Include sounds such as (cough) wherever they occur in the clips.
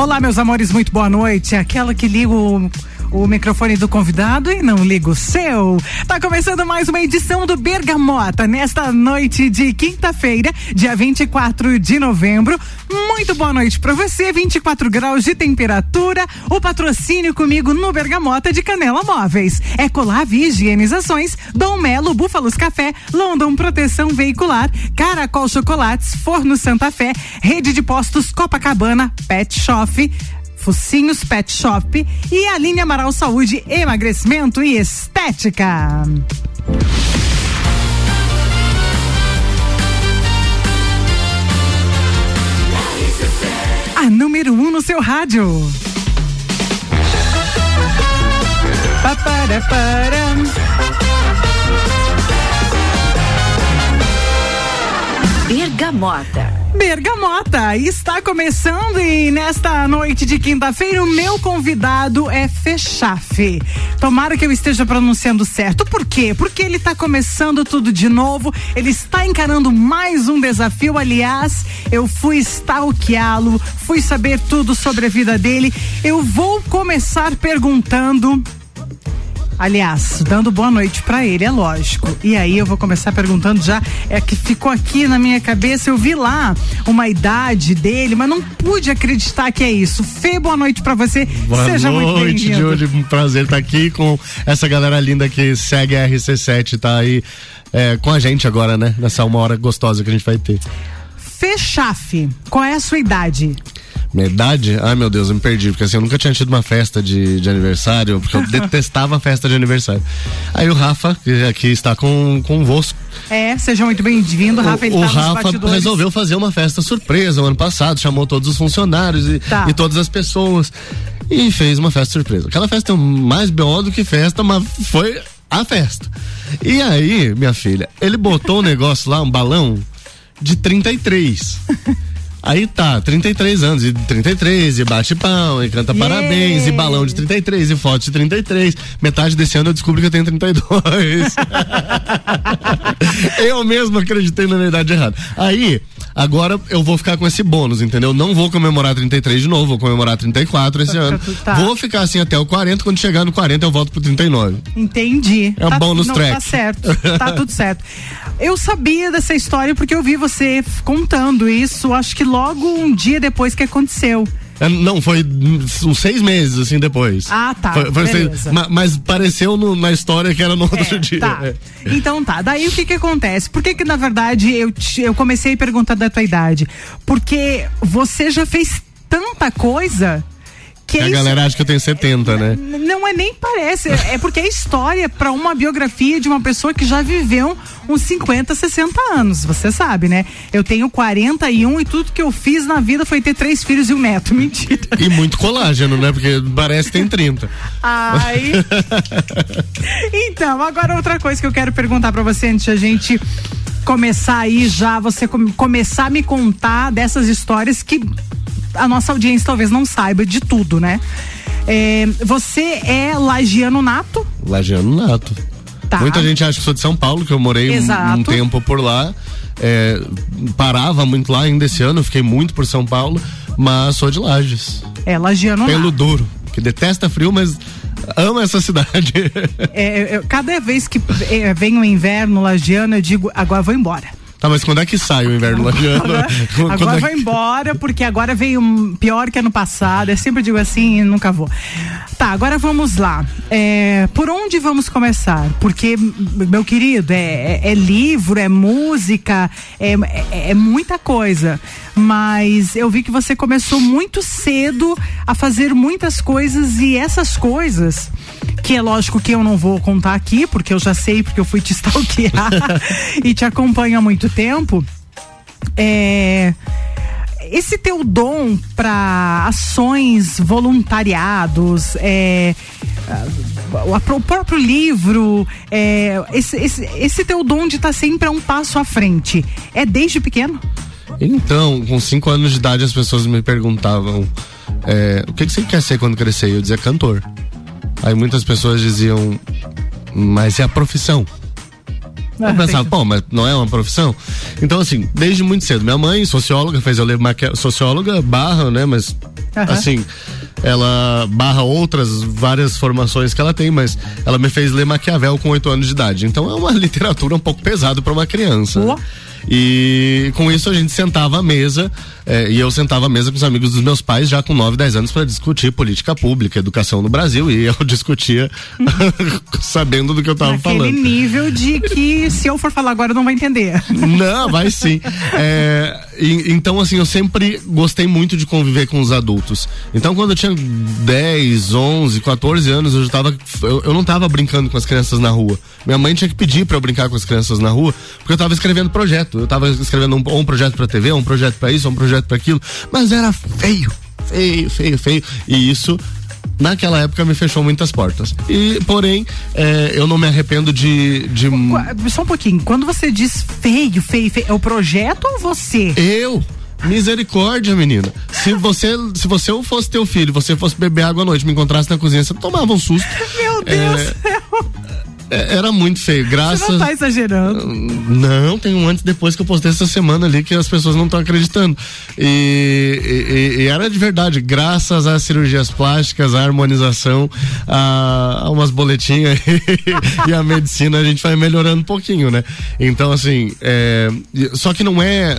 Olá, meus amores, muito boa noite. Aquela que liga o o microfone do convidado e não liga o seu. Tá começando mais uma edição do Bergamota nesta noite de quinta-feira, dia 24 de novembro. Muito boa noite para você, 24 graus de temperatura. O patrocínio comigo no Bergamota de Canela Móveis. Ecolave Higienizações, Dom Melo, Búfalos Café, London Proteção Veicular, Caracol Chocolates, Forno Santa Fé, Rede de Postos Copacabana, Pet Shop, Focinhos Pet Shop e a linha Amaral Saúde, Emagrecimento e Estética. A número 1 um no seu rádio. Bergamota. Bergamota está começando e nesta noite de quinta-feira o meu convidado é Fechafe. Tomara que eu esteja pronunciando certo. Por quê? Porque ele está começando tudo de novo, ele está encarando mais um desafio. Aliás, eu fui stalkeá-lo, fui saber tudo sobre a vida dele. Eu vou começar perguntando Aliás, dando boa noite para ele, é lógico. E aí eu vou começar perguntando já, é que ficou aqui na minha cabeça, eu vi lá uma idade dele, mas não pude acreditar que é isso. Fê, boa noite para você. Boa Seja noite, muito bem-vindo. Júlio, um prazer estar aqui com essa galera linda que segue a RC7, tá aí é, com a gente agora, né? Nessa uma hora gostosa que a gente vai ter. Fê Chafe, qual é a sua idade? Minha idade? Ai meu Deus, eu me perdi, porque assim, eu nunca tinha tido uma festa de, de aniversário, porque eu (laughs) detestava festa de aniversário. Aí o Rafa, que aqui está com, convosco. É, seja muito bem-vindo, Rafa. Ele o, tá Rafa resolveu fazer uma festa surpresa o ano passado, chamou todos os funcionários e, tá. e todas as pessoas e fez uma festa surpresa. Aquela festa é mais BO do que festa, mas foi a festa. E aí, minha filha, ele botou um (laughs) negócio lá, um balão de 33. Aí tá, 33 anos, e 33, e bate pão, e canta yeah. parabéns, e balão de 33, e foto de 33. Metade desse ano eu descubro que eu tenho 32. (laughs) (laughs) eu mesmo acreditei na minha idade errada. Aí, agora eu vou ficar com esse bônus, entendeu? Não vou comemorar 33 de novo, vou comemorar 34 esse ano. Tá. Vou ficar assim até o 40, quando chegar no 40 eu volto pro 39. Entendi. É um tá, bônus não, track. Tá certo, tá tudo certo. Eu sabia dessa história porque eu vi você contando isso, acho que logo um dia depois que aconteceu. É, não, foi uns seis meses, assim, depois. Ah, tá. Foi, foi seis, mas, mas, pareceu no, na história que era no outro é, dia. Tá. É. Então tá. Daí o que que acontece? Por que que, na verdade, eu, eu comecei a perguntar da tua idade? Porque você já fez tanta coisa a isso, galera acha que eu tenho 70, né? Não é nem parece, é porque é história para uma biografia de uma pessoa que já viveu uns 50, 60 anos, você sabe, né? Eu tenho 41 e tudo que eu fiz na vida foi ter três filhos e um neto, (laughs) mentira. E muito colágeno, né? Porque parece que tem 30. Ai. (laughs) então, agora outra coisa que eu quero perguntar para você antes de a gente começar aí já, você começar a me contar dessas histórias que a nossa audiência talvez não saiba de tudo, né? É, você é lagiano nato? Lagiano nato. Tá. Muita gente acha que sou de São Paulo, que eu morei um, um, tempo por lá. É, parava muito lá ainda esse ano, fiquei muito por São Paulo, mas sou de Lages. É, lagiano Pelo duro, que detesta frio, mas ama essa cidade. É, eu, cada vez que é, vem o inverno lagiano, eu digo, agora vou embora. Tá, mas quando é que sai o inverno lagiano? Agora, (laughs) agora é vai embora, porque agora veio pior que ano passado. Eu sempre digo assim e nunca vou. Tá, agora vamos lá. É, por onde vamos começar? Porque, meu querido, é, é, é livro, é música, é, é, é muita coisa. Mas eu vi que você começou muito cedo a fazer muitas coisas e essas coisas que é lógico que eu não vou contar aqui, porque eu já sei, porque eu fui te (laughs) stalkear e te acompanho há muito tempo. É esse teu dom para ações, voluntariados, é, o próprio livro, é, esse, esse, esse, teu dom de estar tá sempre a um passo à frente, é desde pequeno? Então, com cinco anos de idade, as pessoas me perguntavam é, o que, que você quer ser quando crescer? Eu dizia cantor. Aí muitas pessoas diziam, mas é a profissão. Eu ah, pensava, pô, mas não é uma profissão? Então, assim, desde muito cedo. Minha mãe, socióloga, fez eu ler socióloga barra, né? Mas Uhum. Assim, ela barra outras várias formações que ela tem, mas ela me fez ler Maquiavel com oito anos de idade. Então é uma (laughs) literatura um pouco pesada para uma criança. Né? E com isso a gente sentava à mesa, é, e eu sentava à mesa com os amigos dos meus pais já com 9, 10 anos para discutir política pública, educação no Brasil, e eu (laughs) discutia (laughs) sabendo do que eu estava falando. Aquele nível de que se eu for falar agora não vai entender. Não, vai sim. É, (laughs) e, então, assim, eu sempre gostei muito de conviver com os adultos. Então, quando eu tinha 10, 11, 14 anos, eu já tava. Eu, eu não estava brincando com as crianças na rua. Minha mãe tinha que pedir para eu brincar com as crianças na rua, porque eu estava escrevendo projeto. Eu estava escrevendo um, um projeto para TV, um projeto para isso, um projeto para aquilo, mas era feio, feio, feio, feio. E isso naquela época me fechou muitas portas. E, porém, é, eu não me arrependo de, de. Só um pouquinho. Quando você diz feio, feio, feio, é o projeto ou você? Eu. Misericórdia, menina. Se você, se você fosse teu filho, você fosse beber água à noite, me encontrasse na cozinha, você tomava um susto. (laughs) Meu Deus é, é, era muito feio, graças. Você não tá exagerando. Não, tem um antes e depois que eu postei essa semana ali que as pessoas não estão acreditando. E, e, e, era de verdade, graças às cirurgias plásticas, à harmonização, a, a umas boletinhas (laughs) e, a medicina, a gente vai melhorando um pouquinho, né? Então, assim, é, só que não é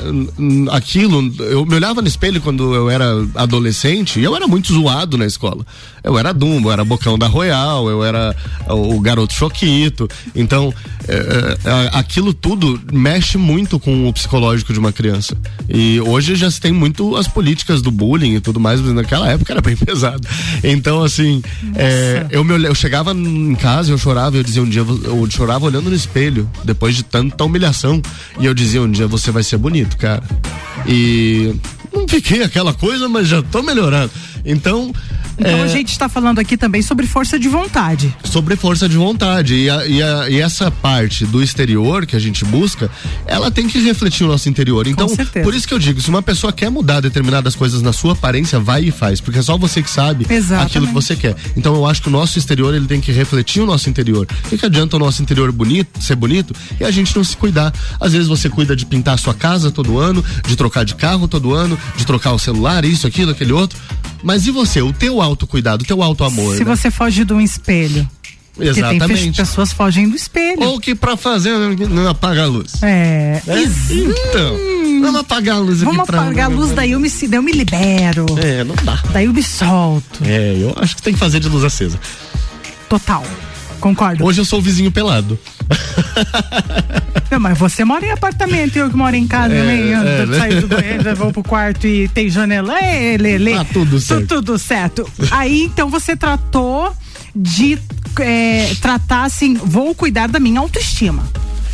aquilo. Eu me olhava no espelho quando eu era adolescente e eu era muito zoado na escola. Eu era Dumbo, eu era Bocão da Royal, eu era o garoto choquito. Então, é, é, aquilo tudo mexe muito com o psicológico de uma criança. E hoje já se tem muito as políticas do bullying e tudo mais, mas naquela época era bem (laughs) pesado. Então, assim, é, eu, me, eu chegava em casa, eu chorava, eu dizia um dia, eu chorava olhando no espelho, depois de tanta humilhação. E eu dizia um dia, você vai ser bonito, cara. E não fiquei aquela coisa, mas já tô melhorando. Então, então é... a gente está falando aqui também sobre força de vontade. Sobre força de vontade. E, a, e, a, e, essa parte do exterior que a gente busca, ela tem que refletir o nosso interior. Então, por isso que eu digo, se uma pessoa quer mudar determinadas coisas na sua aparência, vai e faz. Porque é só você que sabe Exatamente. aquilo que você quer. Então eu acho que o nosso exterior ele tem que refletir o nosso interior. O que adianta o nosso interior bonito, ser bonito, e a gente não se cuidar. Às vezes você cuida de pintar a sua casa todo ano, de trocar de carro todo ano, de trocar o celular, isso, aquilo, aquele outro. Mas e você? O teu autocuidado, o teu auto-amor. Se né? você foge de um espelho. Exatamente. Tem pessoas fogem do espelho. Ou que para fazer não apaga a luz. É. é? Então, vamos apagar a luz Vamos pra... apagar a luz, daí eu me, daí eu me libero. É, não dá. Daí eu me solto. É, eu acho que tem que fazer de luz acesa. Total. Concordo. Hoje eu sou o vizinho pelado. Não, mas você mora em apartamento, eu que moro em casa, é, né? é, né? saio do banheiro, vou pro quarto e tem janela. Ei, lê, Ah, tudo certo. tudo certo. Aí então você tratou de é, tratar assim, vou cuidar da minha autoestima.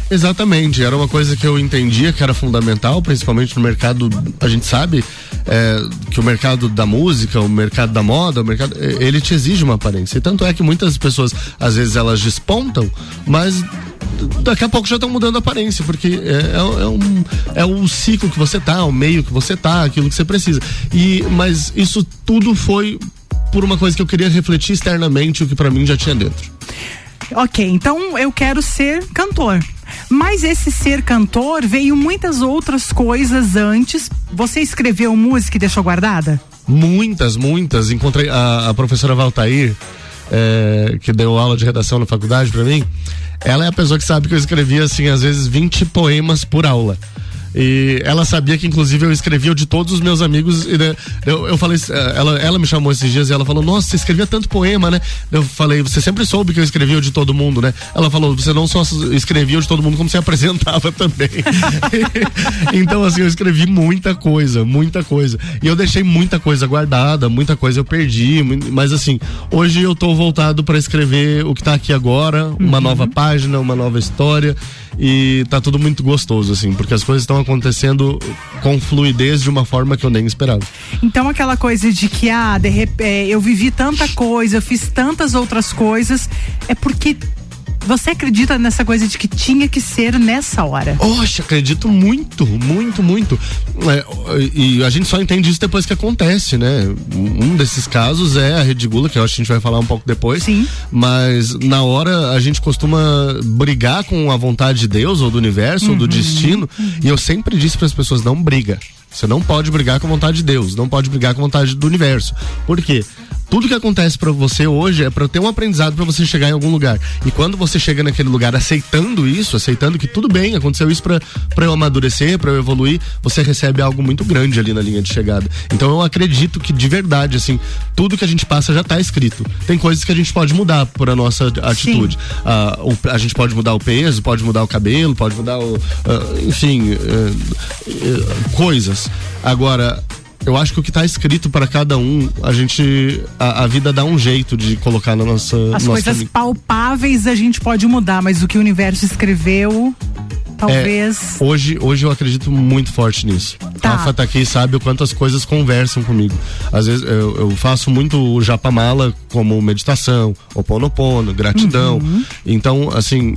Exatamente, era uma coisa que eu entendia que era fundamental, principalmente no mercado, a gente sabe é, que o mercado da música, o mercado da moda, o mercado, ele te exige uma aparência. E tanto é que muitas pessoas, às vezes, elas despontam, mas daqui a pouco já estão mudando a aparência, porque é, é, é, um, é o ciclo que você tá, o meio que você tá, aquilo que você precisa. E, mas isso tudo foi por uma coisa que eu queria refletir externamente, o que para mim já tinha dentro. Ok, então eu quero ser cantor. Mas esse ser cantor veio muitas outras coisas antes. Você escreveu música e deixou guardada? Muitas, muitas. Encontrei a, a professora Valtair, é, que deu aula de redação na faculdade para mim. Ela é a pessoa que sabe que eu escrevia, assim, às vezes 20 poemas por aula. E ela sabia que, inclusive, eu escrevia o de todos os meus amigos. E, né, eu, eu falei, eh, ela, ela me chamou esses dias e ela falou: Nossa, você escrevia tanto poema, né? Eu falei: Você sempre soube que eu escrevia o de todo mundo, né? Ela falou: Você não só escrevia o de todo mundo, como você apresentava (laughs) também. (laughs) então, assim, eu escrevi muita coisa, muita coisa. E eu deixei muita coisa guardada, muita coisa eu perdi. Mas, assim, hoje eu tô voltado para escrever o que tá aqui agora, uma uhum. nova página, uma nova história. E tá tudo muito gostoso, assim, porque as coisas estão acontecendo com fluidez de uma forma que eu nem esperava. Então aquela coisa de que ah, de rep... É, eu vivi tanta coisa, eu fiz tantas outras coisas, é porque você acredita nessa coisa de que tinha que ser nessa hora? Oxe, acredito muito, muito, muito. É, e a gente só entende isso depois que acontece, né? Um desses casos é a Rede Gula, que eu acho que a gente vai falar um pouco depois. Sim. Mas na hora a gente costuma brigar com a vontade de Deus ou do universo uhum, ou do uhum. destino. Uhum. E eu sempre disse para as pessoas: não briga Você não pode brigar com a vontade de Deus, não pode brigar com a vontade do universo. Por quê? Tudo que acontece para você hoje é para ter um aprendizado para você chegar em algum lugar. E quando você chega naquele lugar aceitando isso, aceitando que tudo bem, aconteceu isso para eu amadurecer, para eu evoluir, você recebe algo muito grande ali na linha de chegada. Então eu acredito que de verdade, assim, tudo que a gente passa já tá escrito. Tem coisas que a gente pode mudar por a nossa atitude. Ah, a gente pode mudar o peso, pode mudar o cabelo, pode mudar o. Ah, enfim, uh, uh, coisas. Agora, eu acho que o que está escrito para cada um, a gente. A, a, vida dá um jeito de colocar na nossa. As nossa coisas palpáveis a gente pode mudar, mas o que o universo escreveu. Talvez. É, hoje, hoje eu acredito muito forte nisso. Tá. Rafa tá aqui sabe o quanto as coisas conversam comigo. Às vezes eu, eu faço muito o japamala como meditação, oponopono, gratidão. Uhum. Então, assim,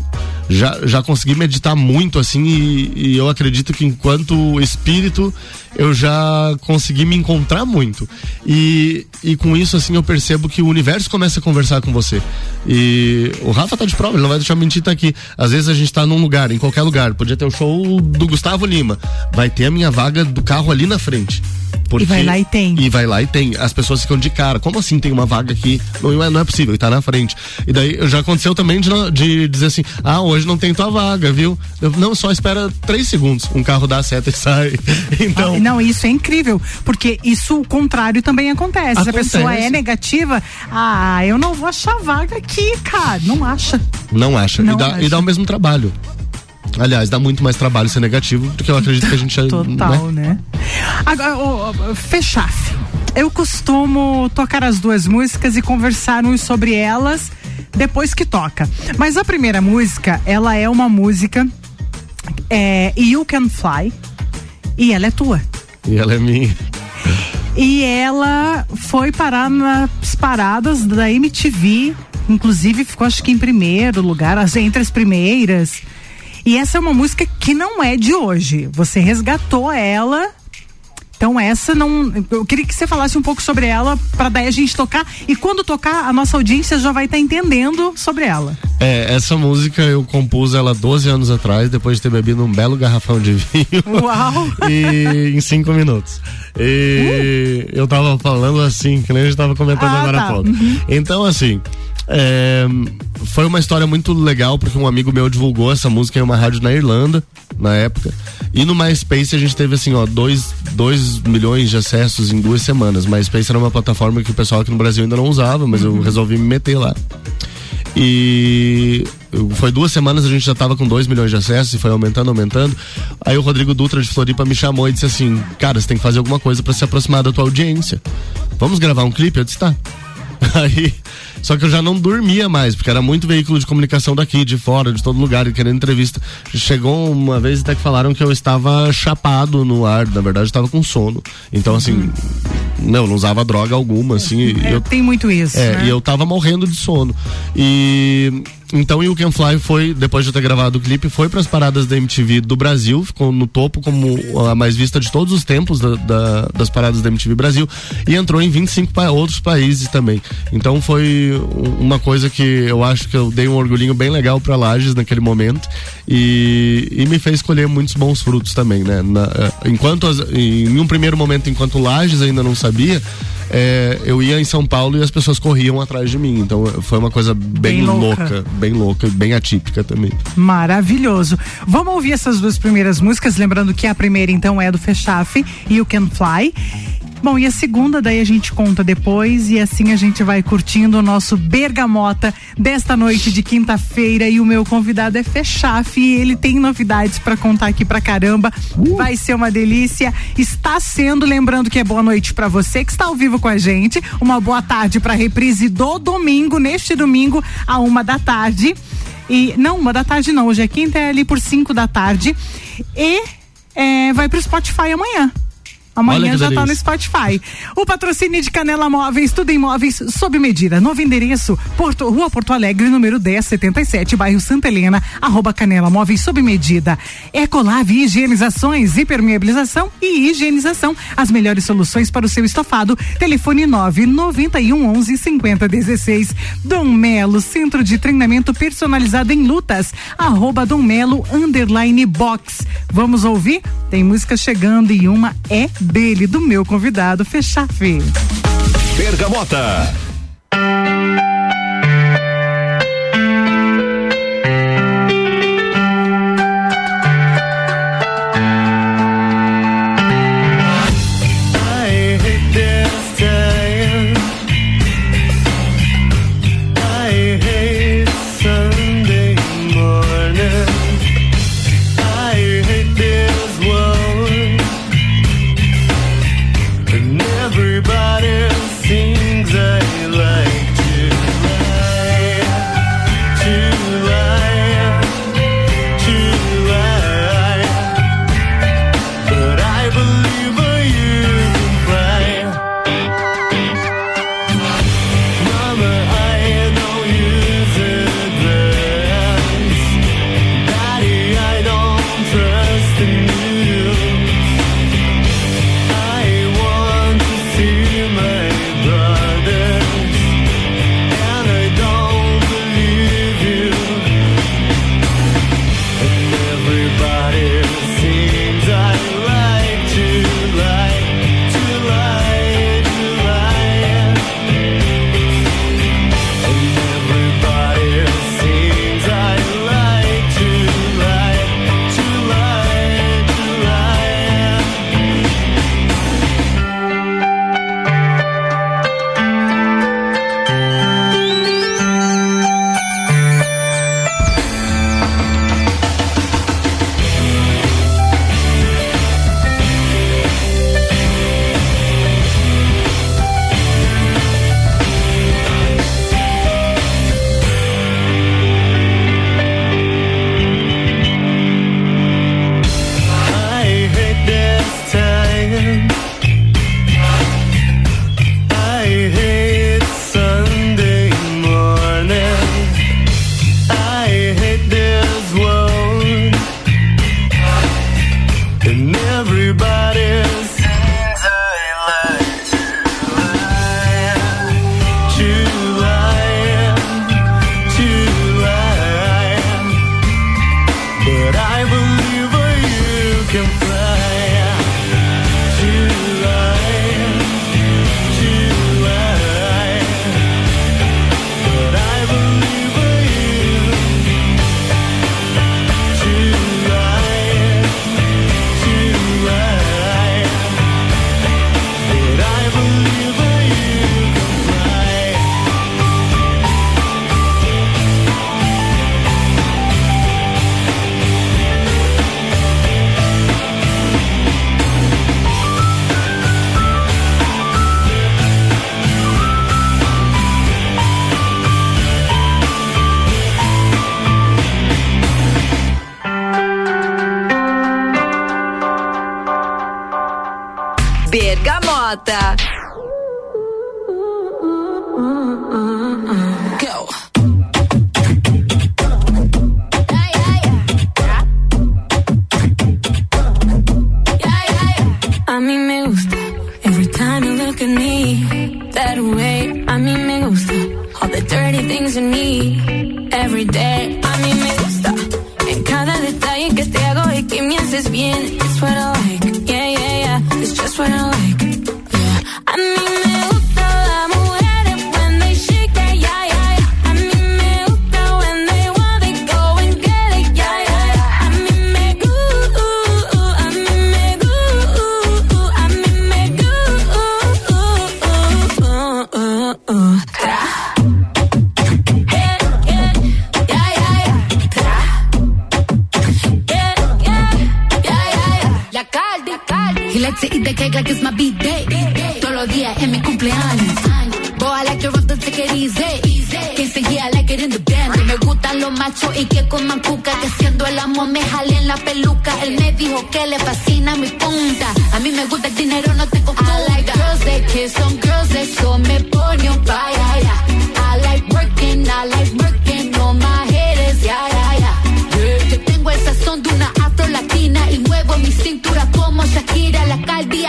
já, já consegui meditar muito assim e, e, eu acredito que enquanto espírito eu já consegui me encontrar muito. E, e com isso assim eu percebo que o universo começa a conversar com você. E o Rafa tá de prova, ele não vai deixar mentir tá aqui. Às vezes a gente tá num lugar, em qualquer lugar podia ter o show do Gustavo Lima. Vai ter a minha vaga do carro ali na frente porque, e vai lá e tem. E vai lá e tem. As pessoas ficam de cara. Como assim tem uma vaga aqui? Não é, não é possível, e tá na frente. E daí já aconteceu também de, de dizer assim: ah, hoje não tem tua vaga, viu? Eu, não, só espera três segundos. Um carro dá a seta e sai. (laughs) Então. Ah, não, isso é incrível. Porque isso o contrário também acontece. acontece. Se a pessoa é negativa, ah, eu não vou achar vaga aqui, cara. Não acha. Não acha. Não e, dá, acha. e dá o mesmo trabalho. Aliás, dá muito mais trabalho ser negativo do que eu acredito que a gente (laughs) Total, né? né? Agora, oh, oh, Fechaf. Eu costumo tocar as duas músicas e conversar uns sobre elas depois que toca. Mas a primeira música, ela é uma música é, You Can Fly e ela é tua. E ela é minha. E ela foi parar nas paradas da MTV, inclusive ficou acho que em primeiro lugar, entre as primeiras. E essa é uma música que não é de hoje. Você resgatou ela então essa não, eu queria que você falasse um pouco sobre ela para daí a gente tocar e quando tocar a nossa audiência já vai estar tá entendendo sobre ela. É, essa música eu compus ela 12 anos atrás, depois de ter bebido um belo garrafão de vinho. Uau! e em cinco minutos. E uh. eu tava falando assim, que nem a gente tava comentando ah, agora tá. há pouco. Uhum. Então assim, é, foi uma história muito legal porque um amigo meu divulgou essa música em uma rádio na Irlanda na época e no MySpace a gente teve assim ó dois, dois milhões de acessos em duas semanas. MySpace era uma plataforma que o pessoal aqui no Brasil ainda não usava, mas uhum. eu resolvi me meter lá. E foi duas semanas a gente já tava com 2 milhões de acessos e foi aumentando, aumentando. Aí o Rodrigo Dutra de Floripa me chamou e disse assim: Cara, você tem que fazer alguma coisa para se aproximar da tua audiência. Vamos gravar um clipe? Eu disse: Tá. Aí só que eu já não dormia mais, porque era muito veículo de comunicação daqui, de fora, de todo lugar, e querendo entrevista. Chegou uma vez até que falaram que eu estava chapado no ar, na verdade eu estava com sono. Então, assim, uhum. não, não usava droga alguma, assim. É, eu, tem muito isso. É, né? e eu tava morrendo de sono. E então You Can Fly foi, depois de ter gravado o clipe, foi para as paradas da MTV do Brasil, ficou no topo como a mais vista de todos os tempos da, da, das paradas da MTV Brasil e entrou em 25 pa outros países também. Então foi uma coisa que eu acho que eu dei um orgulhinho bem legal para Lages naquele momento e, e, me fez colher muitos bons frutos também, né? Na, eh, enquanto as, em um primeiro momento, enquanto Lages ainda não sabia, é, eu ia em São Paulo e as pessoas corriam atrás de mim. Então foi uma coisa bem, bem louca. louca. bem louca, bem atípica também. Maravilhoso. Vamos ouvir essas duas primeiras músicas, lembrando que a primeira então é do Fechaf, You Can Fly. Bom, e a segunda daí a gente conta depois e assim a gente vai curtindo o nosso Bergamota desta noite de quinta-feira e o meu convidado é Fechaf e ele tem novidades para contar aqui pra caramba. Uh. Vai ser uma delícia. Está sendo, lembrando que é boa noite para você que está ao vivo com a gente. Uma boa tarde para reprise do domingo, neste domingo, a uma da tarde. E não, uma da tarde não, hoje é quinta, é ali por cinco da tarde. E é, vai pro Spotify amanhã. Amanhã já está no Spotify. O patrocínio de Canela Móveis, tudo em móveis sob medida. Novo endereço, Porto, Rua Porto Alegre, número 1077, bairro Santa Helena, arroba Canela Móveis sob medida. Ecolave Higienizações, hipermeabilização e higienização. As melhores soluções para o seu estofado. Telefone 991 11 50 16. Dom Melo, Centro de Treinamento Personalizado em Lutas. Arroba Dom Melo, underline box. Vamos ouvir? Tem música chegando e uma é dele, do meu convidado, Fechar Fê. Bergamota.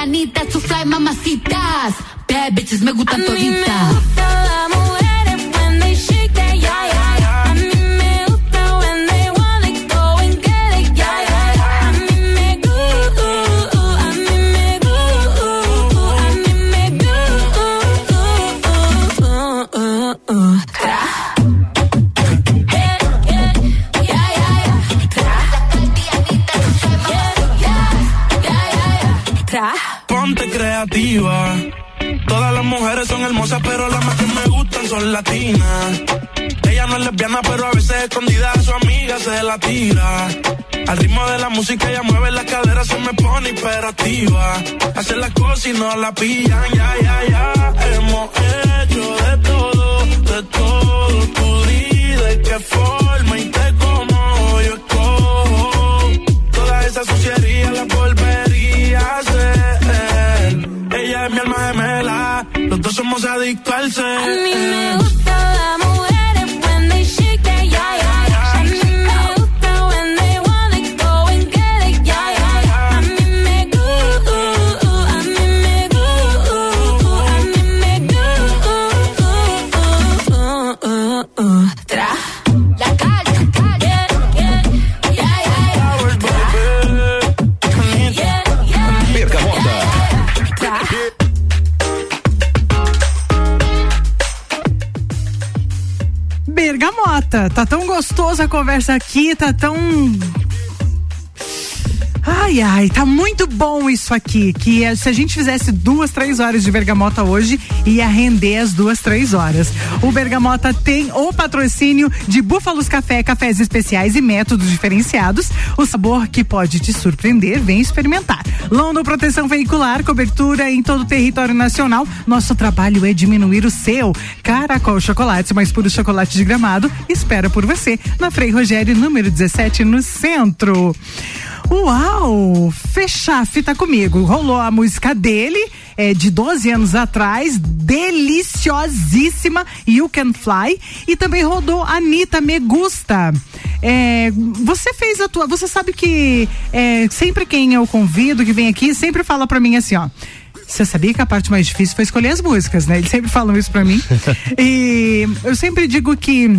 La caldianita, su fly mamacitas. Bad bitches me gustan toditas. Hermosas, pero las más que me gustan son latinas. Ella no es lesbiana, pero a veces escondida a su amiga se la tira. Al ritmo de la música ella mueve las caderas, se me pone hiperactiva. Hace las cosas y no la pillan, ya, ya, ya. Hemos hecho de todo, de todo. Tú di de qué forma y te adictos al. A mí me Bergamota, tá tão gostosa a conversa aqui, tá tão Ai, ai, tá muito bom isso aqui. Que é, se a gente fizesse duas, três horas de bergamota hoje, ia render as duas, três horas. O Bergamota tem o patrocínio de Búfalos Café, cafés especiais e métodos diferenciados. O sabor que pode te surpreender, vem experimentar. London Proteção Veicular, cobertura em todo o território nacional. Nosso trabalho é diminuir o seu. Caracol Chocolate, mais puro chocolate de gramado, espera por você. Na Frei Rogério, número 17, no centro. Uau! Fechaf tá comigo. Rolou a música dele, é, de 12 anos atrás, deliciosíssima, You Can Fly. E também rodou Anitta Me Gusta. É, você fez a tua. Você sabe que é, sempre quem eu convido, que vem aqui, sempre fala pra mim assim, ó. Você sabia que a parte mais difícil foi escolher as músicas, né? Eles sempre falam isso pra mim. (laughs) e eu sempre digo que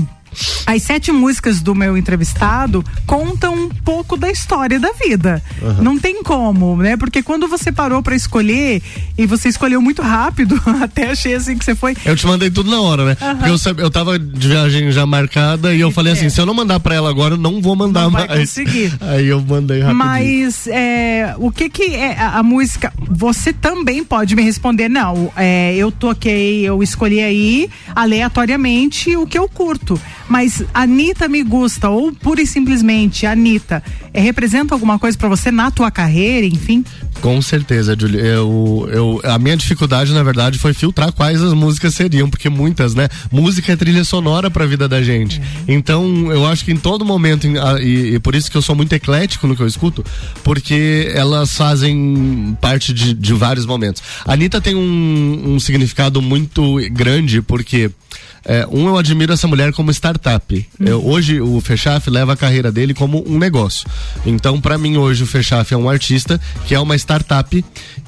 as sete músicas do meu entrevistado contam um pouco da história da vida. Uhum. Não tem como, né? Porque quando você parou para escolher e você escolheu muito rápido, (laughs) até achei assim que você foi. Eu te mandei tudo na hora, né? Uhum. Porque eu, eu tava de viagem já marcada e eu falei é. assim: se eu não mandar para ela agora, eu não vou mandar não mais. Conseguir. (laughs) Aí eu mandei rapidinho. Mas é, o que que é a, a, música? Você também pode me responder, não. É, eu toquei, eu escolhi aí aleatoriamente o que eu curto. Mas Anitta me gusta, ou pura e simplesmente Anitta, é, representa alguma coisa para você na tua carreira, enfim? Com certeza, Julie. Eu, eu, a minha dificuldade, na verdade, foi filtrar quais as músicas seriam, porque muitas, né? Música é trilha sonora pra vida da gente. Uhum. Então, eu acho que em todo momento, e, e, por isso que eu sou muito eclético no que eu escuto, porque elas fazem parte de, de vários momentos. A Anitta tem um, um significado muito grande, porque é, um, eu admiro essa mulher como startup. Uhum. Eu, hoje, o Fechaf leva a carreira dele como um negócio. Então, para mim, hoje, o Fechaf é um artista que é uma startup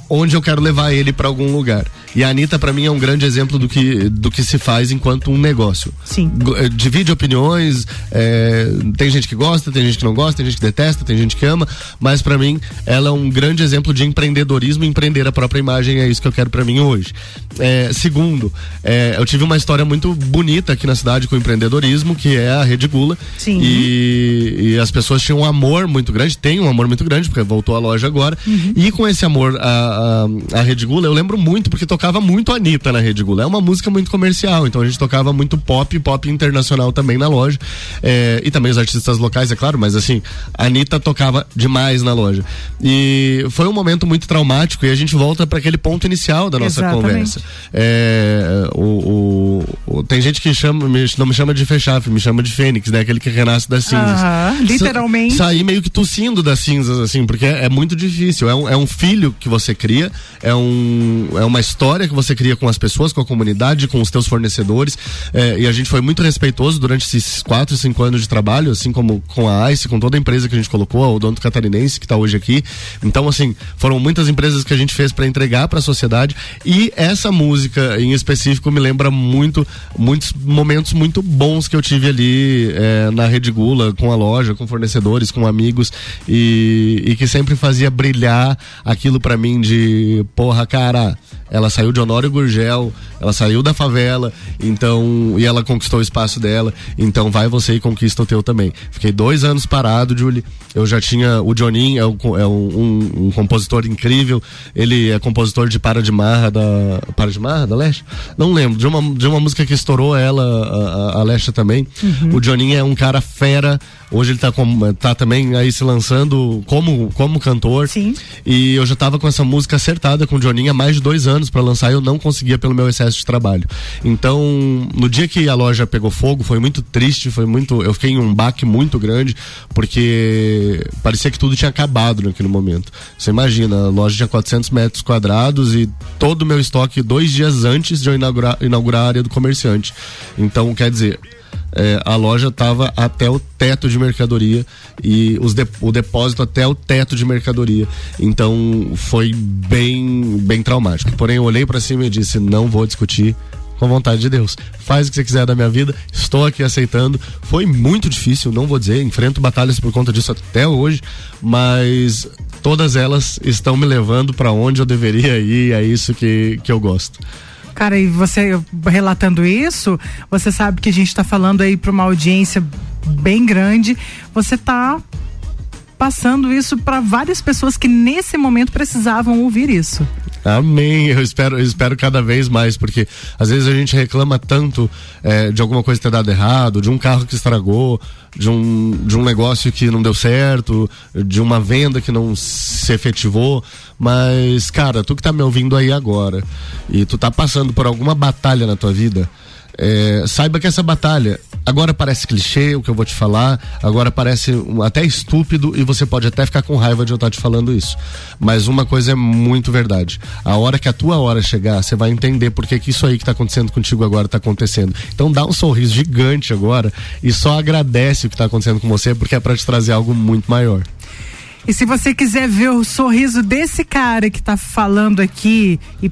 onde eu quero levar ele para algum lugar. E a Anitta, para mim, é um grande exemplo do que, do que se faz enquanto um negócio. Sim. Eh, divide opiniões, é, tem gente que gosta, tem gente que não gosta, tem gente que detesta, tem gente que ama, mas para mim, ela é um grande exemplo de empreendedorismo, empreender a própria imagem, é isso que eu quero para mim hoje. É, segundo, é, eu tive uma história muito bonita aqui na cidade com o empreendedorismo, que é a Rede Gula. Sim. E, e as pessoas tinham um amor muito grande, tem um amor muito grande, porque voltou a loja agora. Uhum. E com esse amor, a, a, a Rede Gula, eu lembro muito, porque tocava muito a Anitta na Rede Gula. É uma música muito comercial, então a gente tocava muito pop, pop internacional também na loja. É, e também os artistas locais, é claro, mas assim, a Anitta tocava demais na loja. E foi um momento muito traumático e a gente volta para aquele ponto inicial da nossa Exatamente. conversa. É, o, o, o, tem gente que chama, me, não me chama de Fechaf, me chama de Fênix, né? Aquele que renasce das cinzas. literalmente. Sa sair meio que tossindo das cinzas, assim, porque é, é muito difícil. É um, é um filho que você cria, é, um, é uma história que você cria com as pessoas, com a comunidade, com os teus fornecedores. É, e a gente foi muito respeitoso durante esses quatro, cinco anos de trabalho, assim como com a ICE, com toda a empresa que a gente colocou, o Dono Catarinense, que está hoje aqui. Então, assim, foram muitas empresas que a gente fez para entregar para a sociedade. E essa música em específico me lembra muito, muitos momentos muito bons que eu tive ali é, na Rede Gula, com a loja, com fornecedores, com amigos, e, e que sempre fazia brilhar aquilo para mim de, porra, cara, ela saiu de Honório Gurgel, ela saiu da favela, então, e ela conquistou o espaço dela, então vai você e conquista o teu também. Fiquei dois anos parado, Julie, eu já tinha, o Johnin é, o, é um, um, um, compositor incrível, ele é compositor de Para de Marra da, Para de Marra da Leste? Não lembro, de uma, de uma música que estourou ela, a, a, Leste também. Uhum. O Johnin é um cara fera, Hoje ele tá, com, tá também aí se lançando como, como cantor. Sim. E eu já tava com essa música acertada com o Joninha há mais de dois anos para lançar e eu não conseguia pelo meu excesso de trabalho. Então, no dia que a loja pegou fogo, foi muito triste, foi muito. Eu fiquei em um baque muito grande, porque parecia que tudo tinha acabado naquele momento. Você imagina, a loja tinha 400 metros quadrados e todo o meu estoque dois dias antes de eu inaugurar, inaugurar a área do comerciante. Então, quer dizer, é, a loja estava até o teto de mercadoria e os de, o depósito até o teto de mercadoria. Então foi bem, bem traumático. Porém, eu olhei para cima e disse: não vou discutir com vontade de Deus. Faz o que você quiser da minha vida, estou aqui aceitando. Foi muito difícil, não vou dizer, enfrento batalhas por conta disso até hoje, mas todas elas estão me levando para onde eu deveria ir, é isso que, que eu gosto. Cara, e você relatando isso, você sabe que a gente está falando aí para uma audiência bem grande. Você está passando isso para várias pessoas que nesse momento precisavam ouvir isso. Amém. Eu espero, eu espero cada vez mais, porque às vezes a gente reclama tanto é, de alguma coisa ter dado errado, de um carro que estragou, de um, de um negócio que não deu certo, de uma venda que não se efetivou. Mas, cara, tu que tá me ouvindo aí agora e tu tá passando por alguma batalha na tua vida, é, saiba que essa batalha agora parece clichê o que eu vou te falar, agora parece até estúpido e você pode até ficar com raiva de eu estar te falando isso. Mas uma coisa é muito verdade. A hora que a tua hora chegar, você vai entender por que, que isso aí que está acontecendo contigo agora está acontecendo. Então dá um sorriso gigante agora e só agradece o que está acontecendo com você, porque é para te trazer algo muito maior. E se você quiser ver o sorriso desse cara que tá falando aqui e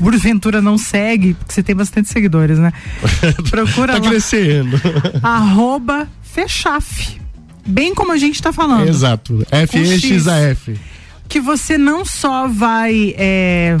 porventura não segue, porque você tem bastante seguidores, né? (laughs) Procura tá lá. crescendo. (laughs) Arroba Fechaf. Bem como a gente tá falando. Exato. F-E-X-A-F que você não só vai é,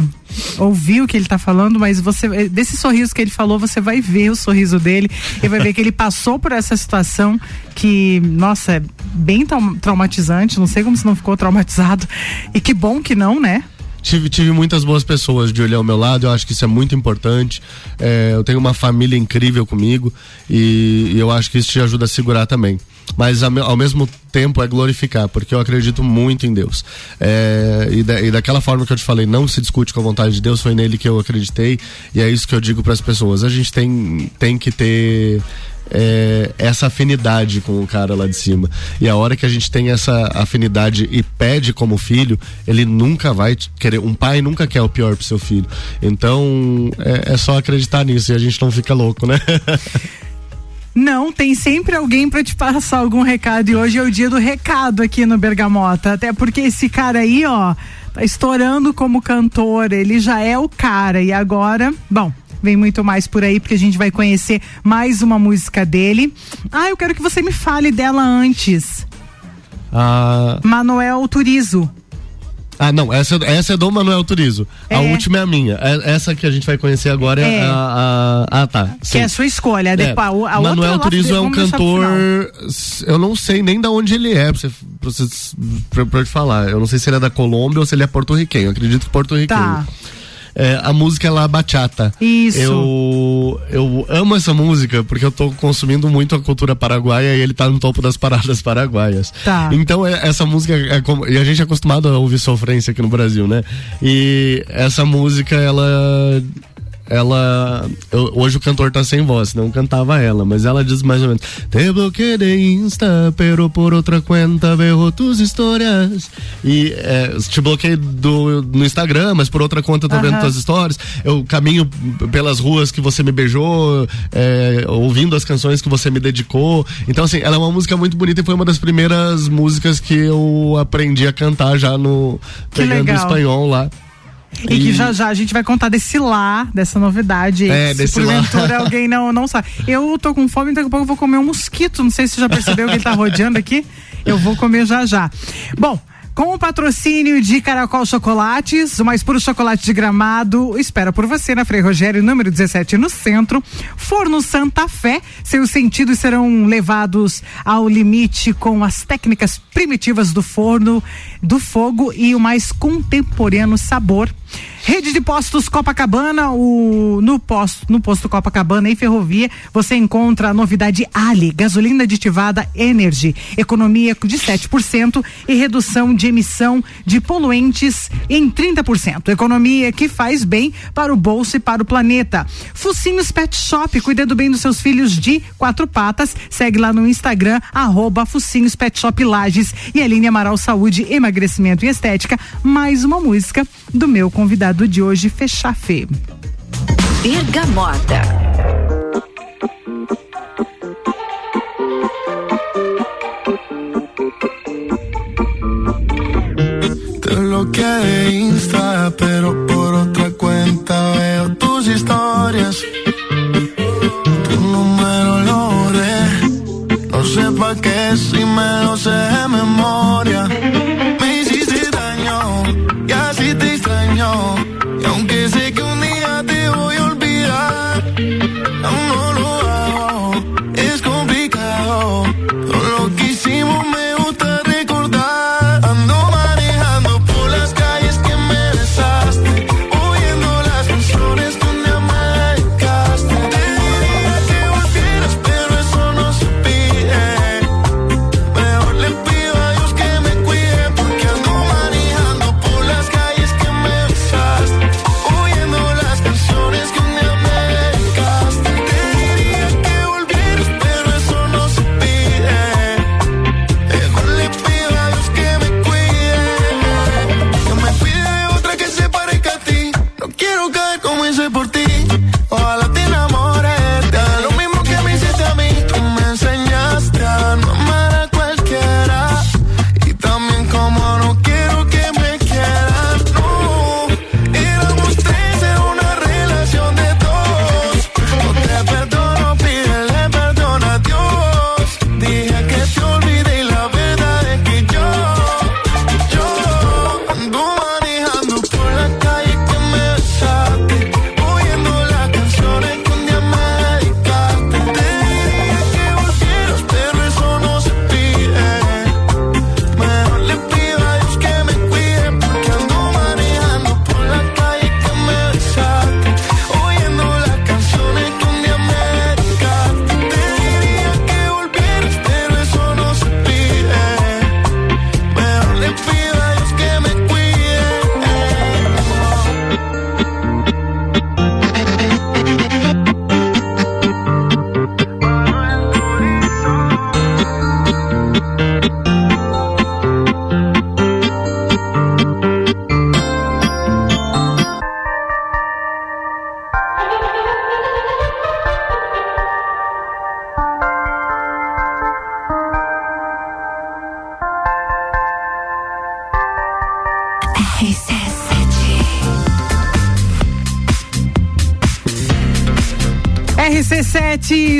ouvir o que ele está falando, mas você é, desse sorriso que ele falou, você vai ver o sorriso dele e vai ver que ele passou por essa situação que, nossa, é bem traumatizante. Não sei como você não ficou traumatizado. E que bom que não, né? Tive, tive muitas boas pessoas de olhar ao meu lado, eu acho que isso é muito importante. É, eu tenho uma família incrível comigo e, e, eu acho que isso te ajuda a segurar também. Mas ao, mesmo tempo é glorificar, porque eu acredito muito em Deus. É, e, da, e, daquela forma que eu te falei, não se discute com a vontade de Deus, foi nele que eu acreditei e é isso que eu digo para as pessoas. A gente tem, tem que ter é, essa afinidade com o cara lá de cima. E a hora que a gente tem essa afinidade e pede como filho, ele nunca vai querer. Um pai nunca quer o pior pro seu filho. Então é, é só acreditar nisso e a gente não fica louco, né? (laughs) Não, tem sempre alguém para te passar algum recado e hoje é o dia do recado aqui no Bergamota. Até porque esse cara aí, ó, tá estourando como cantor, ele já é o cara e agora, bom, Vem muito mais por aí, porque a gente vai conhecer mais uma música dele. Ah, eu quero que você me fale dela antes. Ah. Manuel Turizo. Ah, não, essa, essa é do Manuel Turizo. É. A última é a minha. É, essa que a gente vai conhecer agora é, é. A, a, Ah, tá. Sim. Que é a sua escolha. É. A, a Manuel Turizo é um cantor. Eu não sei nem da onde ele é, pra, você, pra, você, pra, pra te falar. Eu não sei se ele é da Colômbia ou se ele é porto-riquenho. Eu acredito que porto-riquenho. Tá. É, a música é La Bachata. Isso. Eu, eu amo essa música porque eu tô consumindo muito a cultura paraguaia e ele tá no topo das paradas paraguaias. Tá. Então é, essa música é como, e a gente é acostumado a ouvir sofrência aqui no Brasil, né? E essa música ela ela. Eu, hoje o cantor tá sem voz, não cantava ela, mas ela diz mais ou menos: Te bloqueei de Insta, pero por outra vejo tus histórias. E é, te bloqueei do, no Instagram, mas por outra conta eu tô uhum. vendo tuas histórias. Eu caminho pelas ruas que você me beijou, é, ouvindo as canções que você me dedicou. Então, assim, ela é uma música muito bonita e foi uma das primeiras músicas que eu aprendi a cantar já no. Que pegando legal. espanhol lá. E, e, que já já a gente vai contar desse lá, dessa novidade. É, se porventura lá. (laughs) alguém não, não sabe. Eu tô com fome, daqui a pouco eu vou comer um mosquito. Não sei se você já percebeu que ele tá rodeando aqui. Eu vou comer já já. Bom, com o patrocínio de Caracol Chocolates, o mais puro chocolate de gramado, espera por você na Frei Rogério, número 17, no centro. Forno Santa Fé, seus sentidos serão levados ao limite com as técnicas primitivas do forno, do fogo e o mais contemporâneo sabor. Rede de postos Copacabana, o, no, posto, no posto Copacabana e Ferrovia, você encontra a novidade Ali, gasolina aditivada Energy, economia de 7% e redução de emissão de poluentes em 30%. Economia que faz bem para o bolso e para o planeta. Focinhos Pet Shop, cuidando bem dos seus filhos de quatro patas. Segue lá no Instagram, arroba Focinhos Pet Shop Lages e Aline Amaral Saúde, Emagrecimento e Estética. Mais uma música do meu convidado de hoje, Fechar Fê. Bergamota. Te bloqueé de Insta, pero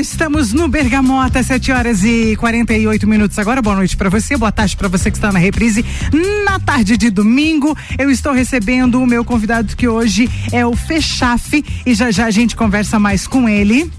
Estamos no Bergamota, 7 horas e 48 minutos agora. Boa noite para você, boa tarde para você que está na reprise. Na tarde de domingo, eu estou recebendo o meu convidado que hoje é o Fechafe e já já a gente conversa mais com ele.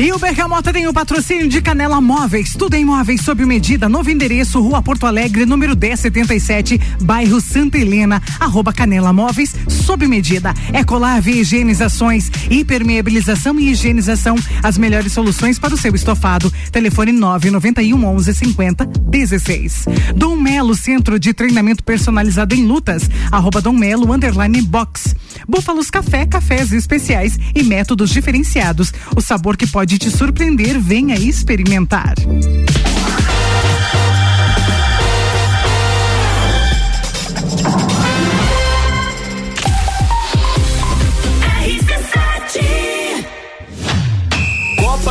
E o Bergamota tem o patrocínio de Canela Móveis, tudo em móveis sob medida, novo endereço, Rua Porto Alegre, número 1077, bairro Santa Helena, arroba Canela Móveis, sob medida. Ecolave Higienizações, hipermeabilização e higienização, as melhores soluções para o seu estofado. Telefone 991 11 50 16. Dom Melo, Centro de Treinamento Personalizado em Lutas, arroba Dom Melo, underline box. Búfalos Café, cafés especiais e métodos diferenciados. O sabor que pode pode te surpreender. Venha experimentar.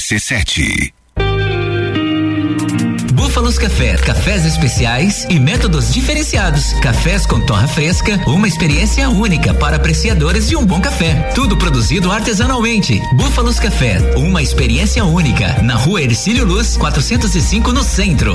RC7. Búfalos Café, cafés especiais e métodos diferenciados. Cafés com torra fresca, uma experiência única para apreciadores de um bom café. Tudo produzido artesanalmente. Búfalos Café, uma experiência única. Na rua Ercílio Luz, 405 no centro.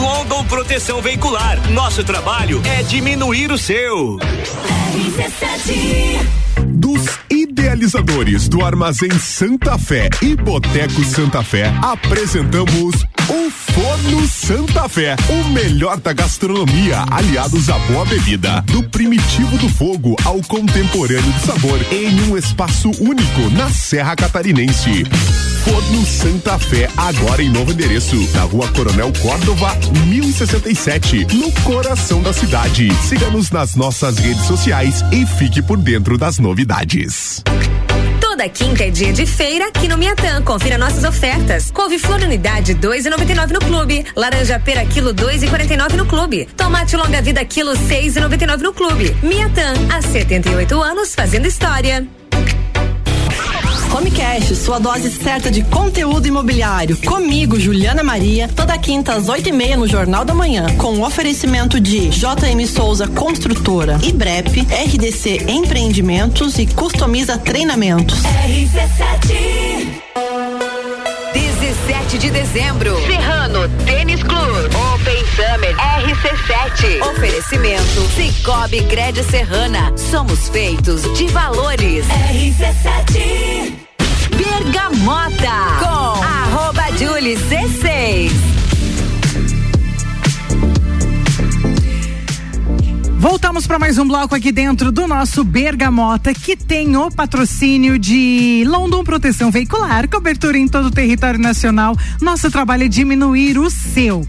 London Proteção Veicular. Nosso trabalho é diminuir o seu. Dos idealizadores do Armazém Santa Fé e Boteco Santa Fé, apresentamos o Forno Santa Fé, o melhor da gastronomia, aliados à boa bebida, do primitivo do fogo ao contemporâneo do sabor, em um espaço único na Serra Catarinense. Forno Santa Fé, agora em novo endereço, na rua Coronel Córdova, 1067, no coração da cidade. Siga-nos nas nossas redes sociais e fique por dentro das novidades. Toda quinta é dia de feira aqui no Miatã. Confira nossas ofertas. Couve-flor unidade 2,99 no clube. Laranja pera quilo 2,49 no clube. Tomate longa vida quilo 6,99 no clube. Miatã, há 78 anos fazendo história. Homecast, sua dose certa de conteúdo imobiliário. Comigo, Juliana Maria, toda quinta às oito e meia no Jornal da Manhã, com o oferecimento de JM Souza Construtora, IBREP, RDC Empreendimentos e Customiza Treinamentos. RC7 17 de dezembro. Serrano Tênis Club. Open Summer RC7. Oferecimento Cicobi Cred Serrana. Somos feitos de valores. RC7. Bergamota. Com arroba Julie C6. Voltamos para mais um bloco aqui dentro do nosso Bergamota, que tem o patrocínio de London Proteção Veicular, cobertura em todo o território nacional. Nosso trabalho é diminuir o seu.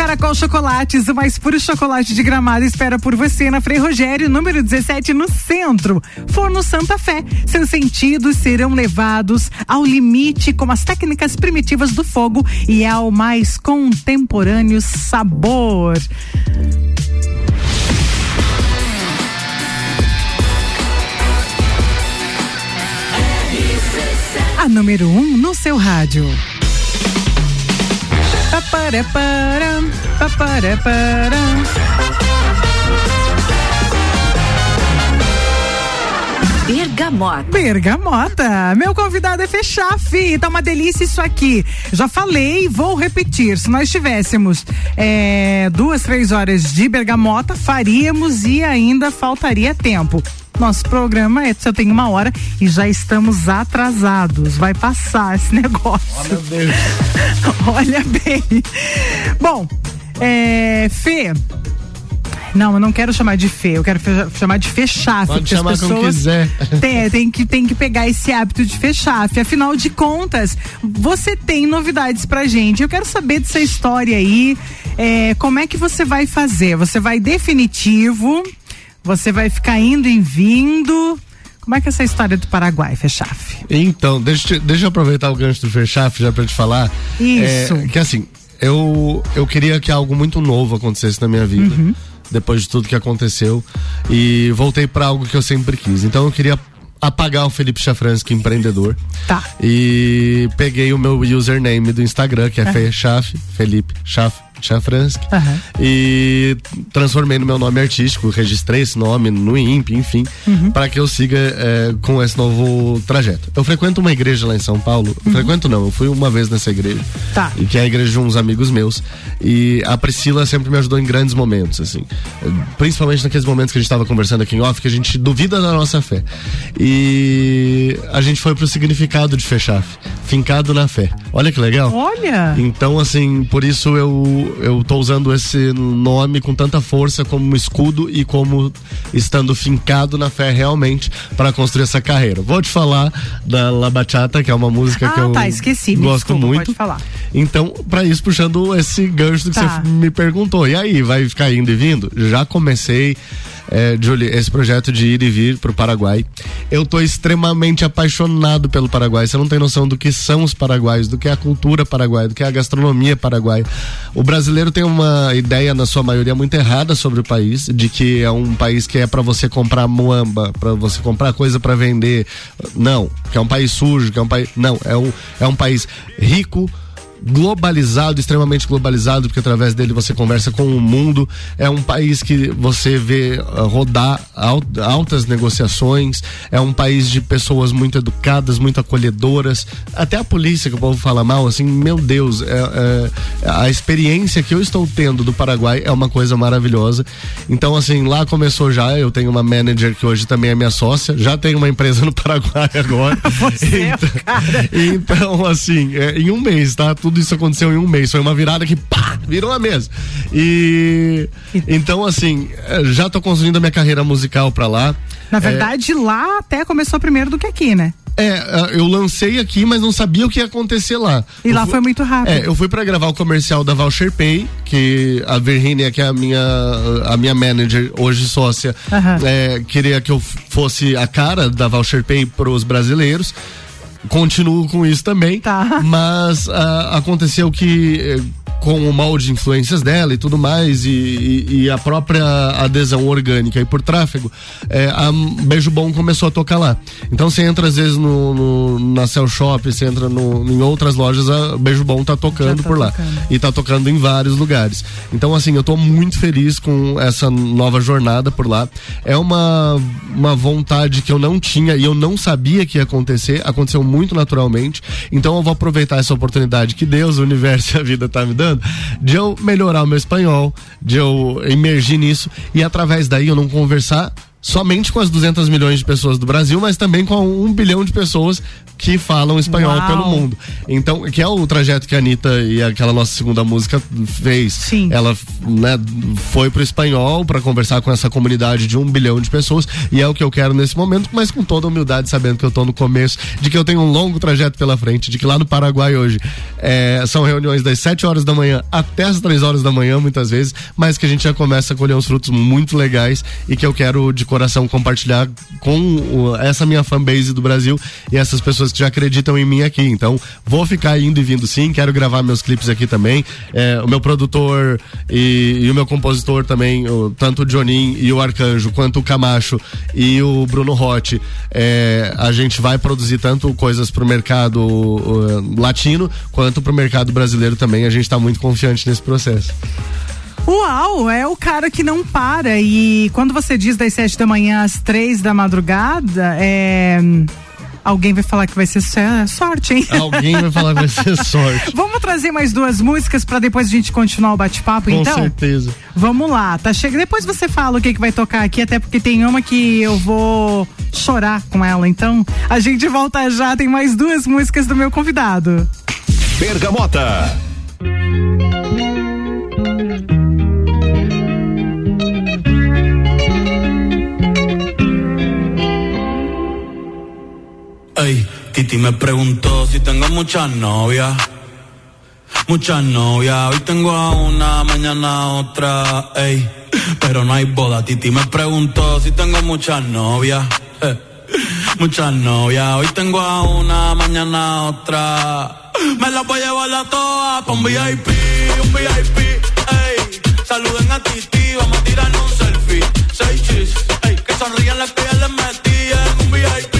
Caracol Chocolates, o mais puro chocolate de gramado, espera por você na Frei Rogério, número 17, no centro. Forno Santa Fé. Seus sentidos serão levados ao limite com as técnicas primitivas do fogo e ao mais contemporâneo sabor. A número 1 um no seu rádio. Paparapara, paparapara. Bergamota. Bergamota. Meu convidado é Fechafi. Tá uma delícia isso aqui. Já falei, vou repetir. Se nós tivéssemos é, duas, três horas de bergamota, faríamos e ainda faltaria tempo. Nosso programa é só tem uma hora e já estamos atrasados. Vai passar esse (laughs) negócio. Olha bem. (laughs) Olha bem. Bom, é, Fê. Não, eu não quero chamar de Fê, eu quero chamar de Fechafe. Pode as chamar como pessoas quiser. (laughs) Tem, tem, que, tem que pegar esse hábito de Fechafe. Afinal de contas, você tem novidades pra gente. Eu quero saber dessa história aí. é, como é que você vai fazer? Você vai definitivo? Você vai ficar indo e vindo? Como é que é essa história do Paraguai, Fechafe? Então, deixa, eu- deixa eu aproveitar o gancho do Fechaf já pra te falar. Isso. É, que assim, eu, eu queria que algo muito novo acontecesse na minha vida. Uhum. Depois de tudo que aconteceu. E voltei pra algo que eu sempre quis. Então eu queria apagar o Felipe Chafransky, empreendedor. Tá. E peguei o meu username do Instagram, que é. Fechaf, Felipe Chaf, Chafransky. Aham. E transformei no meu nome artístico, registrei esse nome no INPE, enfim, Uhum. para que eu siga eh, com esse novo trajeto. Eu frequento uma igreja lá em São Paulo. Uhum. Frequento não, eu fui uma vez nessa igreja. Tá. E que é a igreja de uns amigos meus. E a Priscila sempre me ajudou em grandes momentos, assim. Principalmente naqueles momentos que a gente estava conversando aqui em off, que a gente duvida da nossa fé. E a gente foi pro significado de fechar, fincado na fé. Olha que legal. Olha! Então, assim, por isso eu, eu tô usando esse nome com tanta força como um escudo e como estando fincado na fé realmente para construir essa carreira. Vou te falar da La Bachata, que é uma música que Ah, eu tá, esqueci. Gosto desculpa, muito. Então, para isso, puxando esse gancho do que Tá. você me perguntou. E aí, vai ficar indo e vindo? Já comecei. É, Julie, esse projeto de ir e vir pro Paraguai. Eu tô extremamente apaixonado pelo Paraguai. Você não tem noção do que são os paraguaios, do que é a cultura paraguaia, do que é a gastronomia paraguaia. O brasileiro tem uma ideia, na sua maioria, muito errada sobre o país, de que é um país que é para você comprar muamba, para você comprar coisa para vender. Não, que é um país sujo, que é um país. Não, é um, é um país rico globalizado, extremamente globalizado, porque através dele você conversa com o mundo. É um país que você vê uh, rodar altas negociações. É um país de pessoas muito educadas, muito acolhedoras. Até a polícia, que o povo fala mal, assim, meu Deus, é, é, a experiência que eu estou tendo do Paraguai é uma coisa maravilhosa. Então, assim, lá começou já. Eu tenho uma manager que hoje também é minha sócia. Já tenho uma empresa no Paraguai agora. (laughs) Você então, é cara. então, assim, é, em um mês, tá? Tudo tudo isso aconteceu em um mês. Foi uma virada que pá, virou a mesa. E então, assim, é, já tô construindo a minha carreira musical pra lá. Na é, verdade, é, lá até começou primeiro do que aqui, né? É, é, eu lancei aqui, mas não sabia o que ia acontecer lá. E eu lá fui, foi muito rápido. É, eu fui para gravar o comercial da Voucher Pay, que a Virginia, que é a minha, a minha manager, hoje sócia, uhum. é, queria que eu fosse a cara da Voucher Pay pros brasileiros continuo com isso também. Tá. Mas uh, aconteceu que eh, com o mal de influências dela e tudo mais, e, e, e a própria adesão orgânica e por tráfego, é, a Beijo Bom começou a tocar lá. Então você entra às vezes no, no na Cell Shop, você entra no, em outras lojas, a Beijo Bom tá tocando tá por lá. Tocando. E tá tocando em vários lugares. Então, assim, eu tô muito feliz com essa nova jornada por lá. É uma, uma vontade que eu não tinha e eu não sabia que ia acontecer. Aconteceu muito naturalmente. Então eu vou aproveitar essa oportunidade que Deus, o universo e a vida tá me dando de eu melhorar o meu espanhol, de eu emergir nisso e através daí eu não conversar somente com as 200 milhões de pessoas do Brasil, mas também com um bilhão de pessoas que falam espanhol Uau. pelo mundo. Então, que é o trajeto que a Anitta e aquela nossa segunda música fez. Sim. Ela né, foi pro espanhol para conversar com essa comunidade de um bilhão de pessoas e é o que eu quero nesse momento, mas com toda humildade, sabendo que eu tô no começo, de que eu tenho um longo trajeto pela frente, de que lá no Paraguai hoje é, são reuniões das 7 horas da manhã até as 3 horas da manhã, muitas vezes, mas que a gente já começa a colher uns frutos muito legais e que eu quero de coração compartilhar com essa minha fanbase do Brasil e essas pessoas que já acreditam em mim aqui. Então, vou ficar indo e vindo sim, quero gravar meus clipes aqui também. É, o meu produtor e, e, o meu compositor também, o, tanto o Jonin e o Arcanjo, quanto o Camacho e o Bruno Rotti, é, a gente vai produzir tanto coisas pro mercado uh, latino quanto pro mercado brasileiro também. A gente está muito confiante nesse processo. Uau, é o cara que não para. E quando você diz das sete da manhã às três da madrugada, é. Alguém vai falar que vai ser sorte, hein? Alguém vai falar que vai ser (laughs) sorte. Vamos trazer mais duas músicas para depois a gente continuar o bate-papo, então? Com certeza. Vamos lá, tá chegando. Depois você fala o que, que vai tocar aqui, até porque tem uma que eu vou chorar com ela. Então, a gente volta já, tem mais duas músicas do meu convidado. Bergamota. Ey, Titi me preguntó si tengo muchas novias. Muchas novias, hoy tengo a una, mañana otra, ey. Pero no hay boda, Titi me preguntó si tengo muchas novias. (laughs) Muchas novias, hoy tengo a una, mañana otra. Me las voy a llevar a todas pa' un VIP, un VIP, ey. Saluden a Titi, vamos a tirar un selfie. Seis chis, ey. Que sonrían las que ya les metí en un VIP,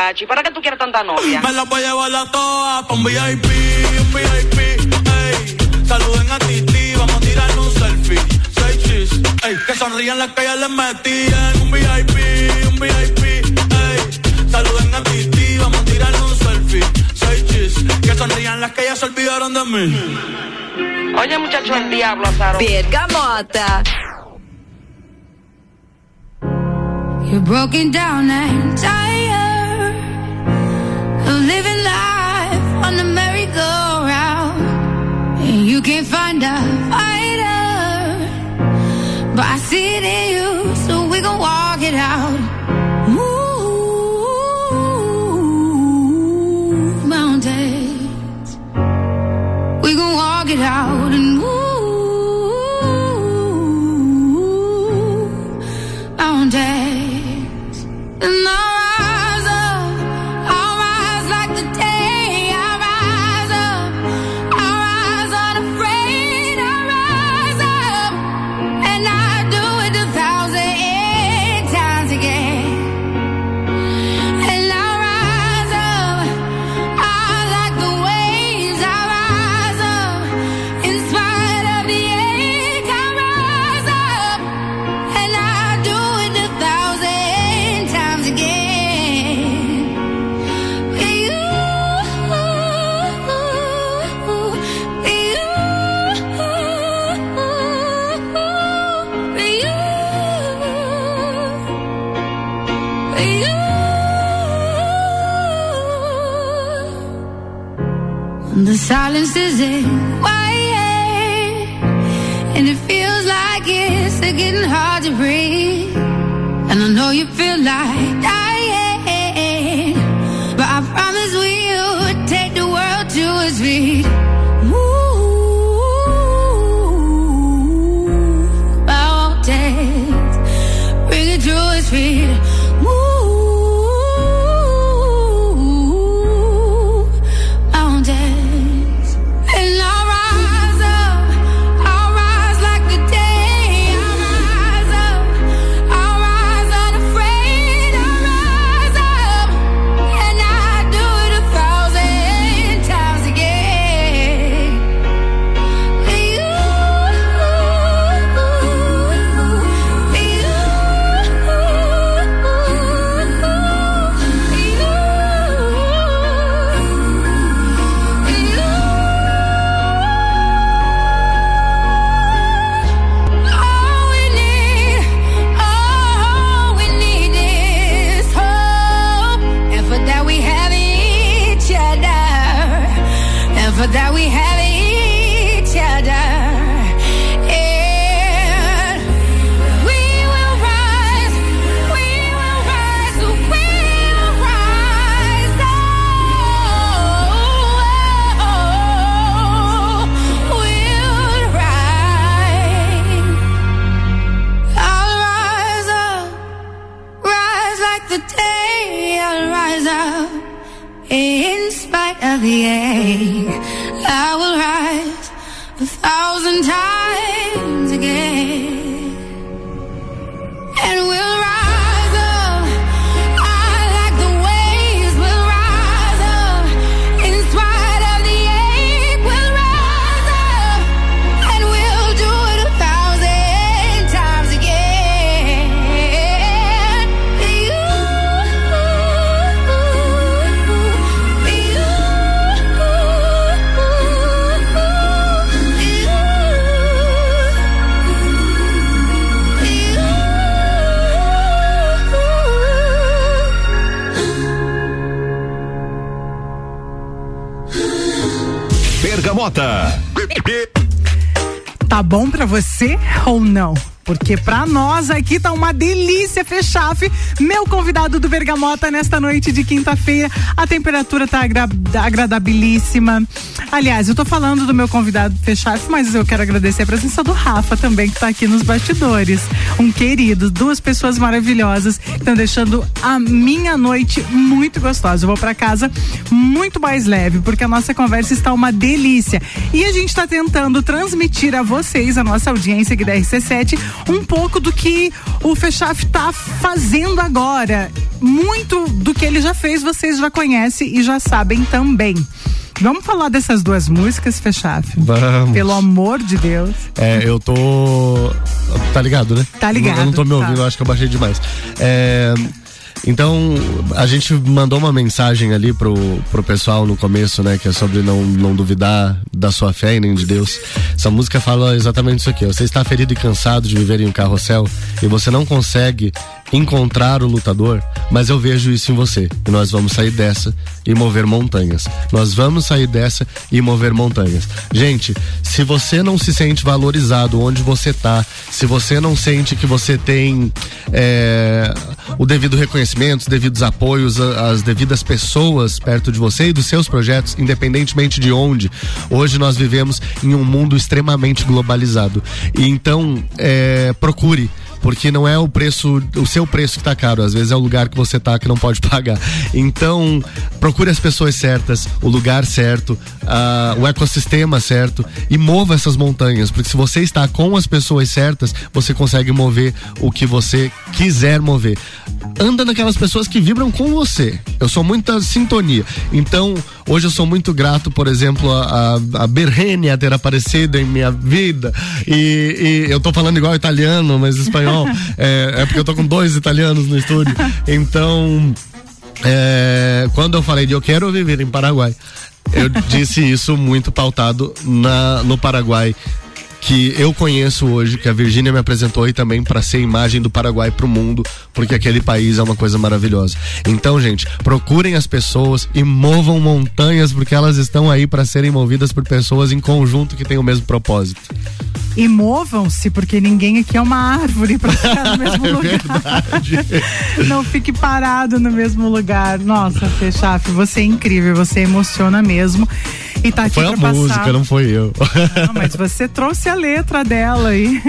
muchacho. ¿Y para qué tú quieres tanta novia? Me la voy a llevar a todas pa' un VIP, un VIP, ey. Saluden a Titi, vamos a tirar un selfie. Seis chis, ey. Que sonrían las que ya les metían. Un VIP, un VIP, ey. Saluden a Titi, vamos a tirar un selfie. Seis chis, que sonrían las que ya se olvidaron de mí. Oye, muchacho, el diablo, Azaro. Bergamota. You're broken down and tired living life on the merry-go-round. And you can't find a fighter, but I see it in you, so we gon' walk it out. Move mountains, we gon' walk it out Tá bom pra você ou não? Porque pra nós aqui tá uma delícia fechar. Meu convidado do Bergamota nesta noite de quinta-feira. A temperatura tá agra agradabilíssima. Aliás, eu tô falando do meu convidado fechar, mas eu quero agradecer a presença do Rafa também, que tá aqui nos bastidores. Um querido, duas pessoas maravilhosas que estão deixando a minha noite muito gostosa. Eu vou para casa muito mais leve, porque a nossa conversa está uma delícia. E a gente está tentando transmitir a vocês, a nossa audiência aqui da RC7, um pouco do que o Fechaf tá fazendo agora. Muito do que ele já fez, vocês já conhecem e já sabem também. Vamos falar dessas duas músicas, Fechaf? Vamos. Pelo amor de Deus. É, eu tô. Tá ligado, né? Tá ligado. Eu não tô me ouvindo, tá. acho que eu baixei demais. É. Então, a gente mandou uma mensagem ali pro, pro pessoal no começo, né? Que é sobre não, não duvidar da sua fé e nem de Deus. Essa música fala exatamente isso aqui. Você está ferido e cansado de viver em um carrossel e você não consegue encontrar o lutador, mas eu vejo isso em você. E nós vamos sair dessa e mover montanhas. Nós vamos sair dessa e mover montanhas. Gente, se você não se sente valorizado onde você tá, se você não sente que você tem é, o devido reconhecimento, os devidos apoios, as devidas pessoas perto de você e dos seus projetos, independentemente de onde, hoje nós vivemos em um mundo extremamente globalizado. E então, é, procure porque não é o preço, o seu preço que tá caro, às vezes é o lugar que você tá que não pode (laughs) pagar. Então, procure as pessoas certas, o lugar certo, ah, o ecossistema certo e mova essas montanhas, porque se você está com as pessoas certas, você consegue mover o que você quiser mover. Anda naquelas pessoas que vibram com você. Eu sou muita sintonia. Então, hoje eu sou muito grato, por exemplo, a, a, a Berrênia ter aparecido em minha vida. E, e eu tô falando igual italiano, mas espanhol. É, é porque eu tô com dois italianos no estúdio. Então, é, quando eu falei de eu quero viver em Paraguai, eu disse isso muito pautado na, no Paraguai que eu conheço hoje, que a Virgínia me apresentou e também para ser imagem do Paraguai pro mundo, porque aquele país é uma coisa maravilhosa. Então, gente, procurem as pessoas e movam montanhas, porque elas estão aí para serem movidas por pessoas em conjunto que têm o mesmo propósito. E movam-se, porque ninguém aqui é uma árvore para ficar no (laughs) mesmo É lugar. (laughs) Não fique parado no mesmo lugar. Nossa, Fechaf, você é incrível, você emociona mesmo. E tá aqui Foi a pra música, passar. não foi eu. Não, mas você trouxe a letra dela aí.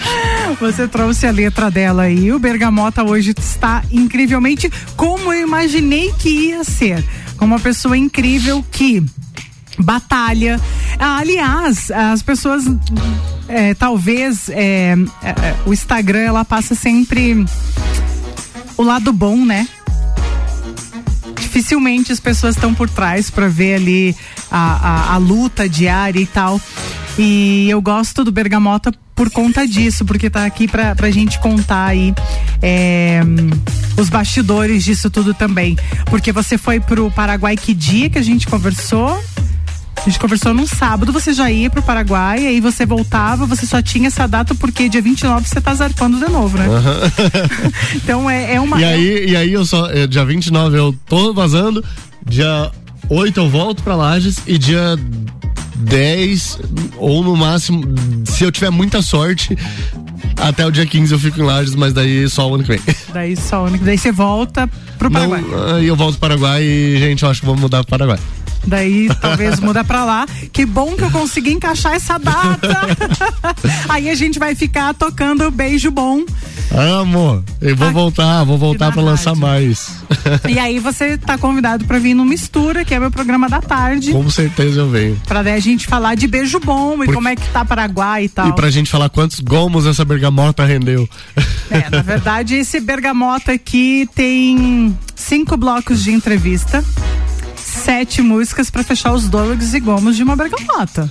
(laughs) Você trouxe a letra dela aí. O Bergamota hoje está incrivelmente como eu imaginei que ia ser. Como uma pessoa incrível que batalha. Ah, aliás, as pessoas. é, talvez é, é, é, o Instagram ela passa sempre o lado bom, né? dificilmente as pessoas estão por trás para ver ali a, a, a luta diária e tal. E eu gosto do Bergamota por conta disso, porque tá aqui pra, pra gente contar aí é, os bastidores disso tudo também. Porque você foi pro Paraguai que dia que a gente conversou? A gente conversou num sábado, você já ia pro Paraguai, aí você voltava, você só tinha essa data porque dia 29 você tá zarpando de novo, né? (laughs) Então é, é uma. E aí, e aí eu só, eh, dia 29 eu tô vazando, dia 8 eu volto pra Lages e dia 10 ou no máximo, se eu tiver muita sorte, até o dia 15 eu fico em Lages, mas daí só o ano que vem. (laughs) Daí só, daí você volta pro Paraguai. Não, aí eu volto pro Paraguai e, gente, eu acho que vou mudar pro Paraguai. Daí talvez (laughs) muda pra lá. Que bom que eu consegui encaixar essa data. (laughs) Aí a gente vai ficar tocando beijo bom. Amo! Eu vou voltar, vou voltar pra lançar mais. E aí você tá convidado pra vir no Mistura, que é meu programa da tarde. Com certeza eu venho. Pra daí a gente falar de beijo bom e como é que tá Paraguai e tal. E pra gente falar quantos gomos essa bergamota rendeu. É, na verdade, esse bergamota aqui tem cinco blocos de entrevista, sete músicas pra fechar os dogs e gomos de uma bergamota.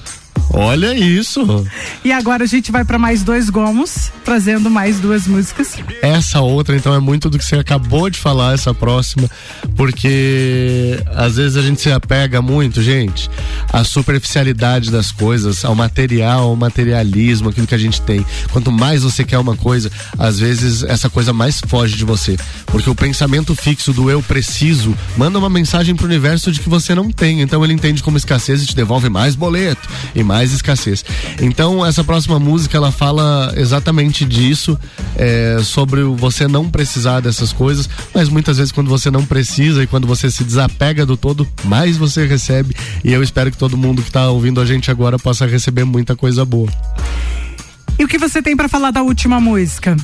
Olha isso! E agora a gente vai pra mais dois gomos, trazendo mais duas músicas. Essa outra, então, é muito do que você acabou de falar, essa próxima, porque às vezes a gente se apega muito, gente, à superficialidade das coisas, ao material, ao materialismo, aquilo que a gente tem. Quanto mais você quer uma coisa, às vezes essa coisa mais foge de você. Porque o pensamento fixo do eu preciso manda uma mensagem pro universo de que você não tem. Então ele entende como escassez e te devolve mais boleto e mais escassez. Então essa próxima música ela fala exatamente disso, é, sobre você não precisar dessas coisas, mas muitas vezes quando você não precisa e quando você se desapega do todo, mais você recebe. E eu espero que todo mundo que tá ouvindo a gente agora possa receber muita coisa boa. E o que você tem pra falar da última música?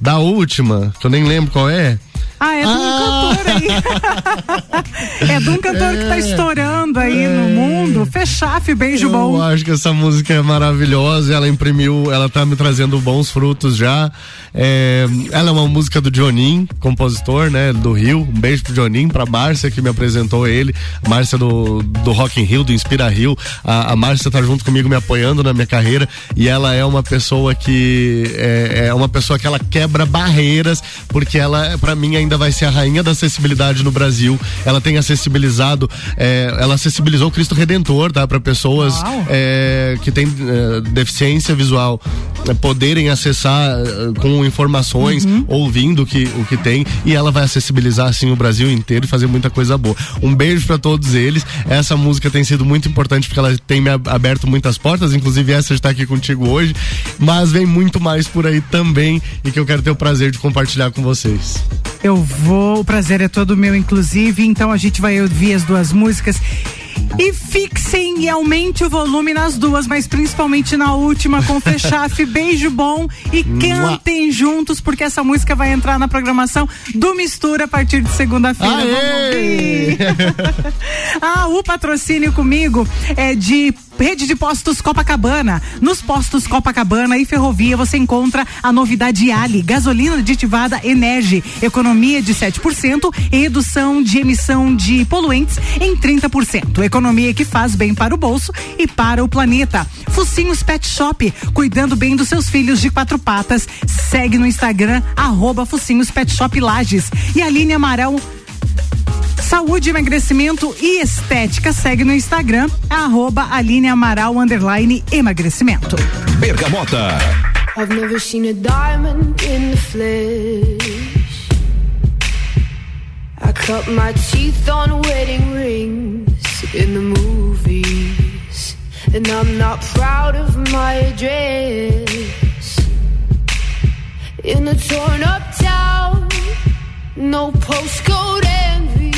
Da última, que eu nem lembro qual é. Ah, é, tu não cantou cantor aí. (laughs) é de um cantor que tá É. estourando aí no mundo. Fechaf, beijo Eu bom. acho que essa música é maravilhosa, ela imprimiu, ela tá me trazendo bons frutos já. É, ela é uma música do Jonin, compositor, né, do Rio. Um beijo pro Jonin, pra Márcia que me apresentou ele, Márcia do, do Rock in Rio, do Inspira Rio. A, a Márcia tá junto comigo me apoiando na minha carreira e ela é uma pessoa que é, é uma pessoa que ela quebra barreiras, porque ela, pra mim, ainda vai ser a rainha da acessibilidade no Brasil. Ela tem acessibilizado, é, ela acessibilizou o Cristo Redentor, tá? Pra pessoas é, que têm é, deficiência visual poderem acessar com informações, ouvindo o que, o que tem, e ela vai acessibilizar assim o Brasil inteiro e fazer muita coisa boa. Um beijo pra todos eles. Essa música tem sido muito importante porque ela tem me ab- aberto muitas portas, inclusive essa de estar aqui contigo hoje, mas vem muito mais por aí também e que eu quero ter o prazer de compartilhar com vocês. Eu vou, o prazer é todo meu, inclusive. Então a gente vai ouvir as duas músicas. E fixem e aumente o volume nas duas, mas principalmente na última com Fechaf. (laughs) Beijo bom e cantem juntos, porque essa música vai entrar na programação do Mistura a partir de segunda-feira. Vamos ouvir. (laughs) ah, o patrocínio comigo é de Rede de Postos Copacabana. Nos postos Copacabana e Ferrovia você encontra a novidade Ali, gasolina aditivada Energy, economia de 7% e redução de emissão de poluentes em 30%. Economia que faz bem para o bolso e para o planeta. Focinhos Pet Shop, cuidando bem dos seus filhos de quatro patas. Segue no Instagram, arroba Focinhos Pet Shop Lages. E a linha Amarão Saúde, emagrecimento e estética. Segue no Instagram, arroba Aline Amaral, underline emagrecimento. Bergamota. I've never seen a diamond in the flesh. I cut my teeth on wedding rings in the movies. And I'm not proud of my address. In a torn up town, no postcode envy.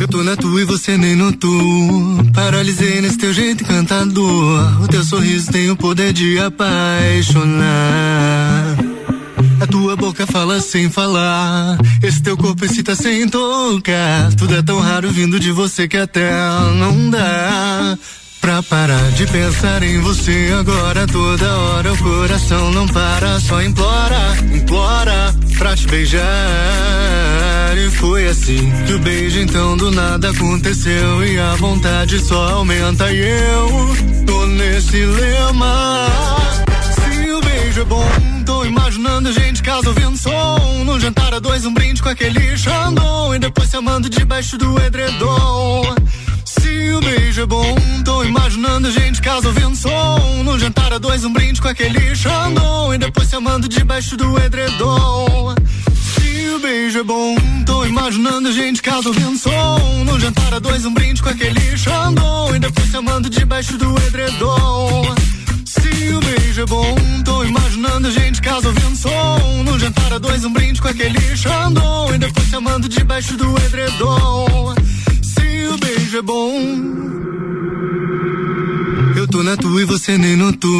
Eu tô na tua e você nem notou. Paralisei nesse teu jeito encantador. O teu sorriso tem o poder de apaixonar. A tua boca fala sem falar. Esse teu corpo excita sem tocar. Tudo é tão raro vindo de você que até não dá. Pra parar de pensar em você agora toda hora o coração não para, só implora, implora pra te beijar. E foi assim que o beijo então do nada aconteceu e a vontade só aumenta e eu tô nesse lema. Se o beijo é bom, tô imaginando a gente casa ouvindo som, no jantar a dois um brinde com aquele xandão e depois se amando debaixo do edredom. Se o beijo é bom, tô imaginando a gente casa ouvindo som. No jantar a dois, um brinde com aquele xandão. E depois se amando debaixo do edredom. Se o beijo é bom, tô imaginando a gente casa ouvindo som. No jantar a dois, um brinde com aquele xandão. E depois se amando debaixo do edredom. Se o beijo é bom, tô imaginando a gente casa ouvindo som. No jantar a dois, um brinde com aquele xandão. E depois se amando debaixo do edredom. O beijo é bom. Eu tô na tua e você nem notou.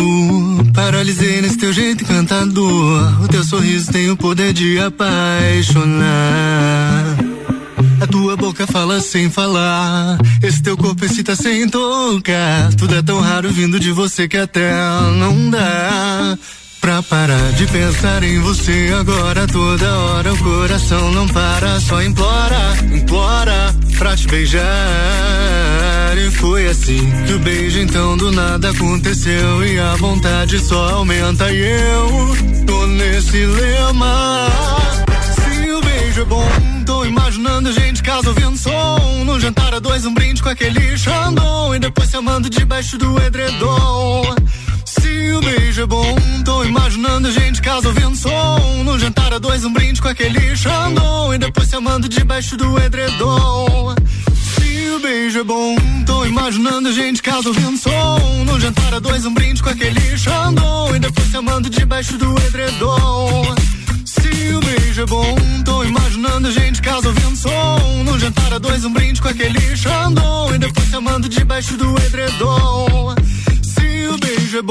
Paralisei nesse teu jeito encantador. O teu sorriso tem o poder de apaixonar. A tua boca fala sem falar. Esse teu corpo excita sem tocar. Tudo é tão raro vindo de você que até não dá. Pra parar de pensar em você agora toda hora o coração não para, só implora, implora pra te beijar. E foi assim que o beijo então do nada aconteceu e a vontade só aumenta e eu tô nesse lema. Se o beijo é bom, tô imaginando a gente casa ouvindo som, no jantar a dois um brinde com aquele xandão e depois se amando debaixo do edredom. Se o beijo é bom, tô imaginando a gente casa ouvindo som. No jantar a dois, um brinde com aquele xandão. E depois se amando debaixo do edredom. Se o beijo é bom, tô imaginando a gente casa ouvindo som. No jantar a dois, um brinde com aquele xandão. E depois se amando debaixo do edredom. Se o beijo é bom, tô imaginando a gente casa ouvindo som. No jantar a dois, um brinde com aquele xandão. E depois se amando debaixo do edredom. Se o beijo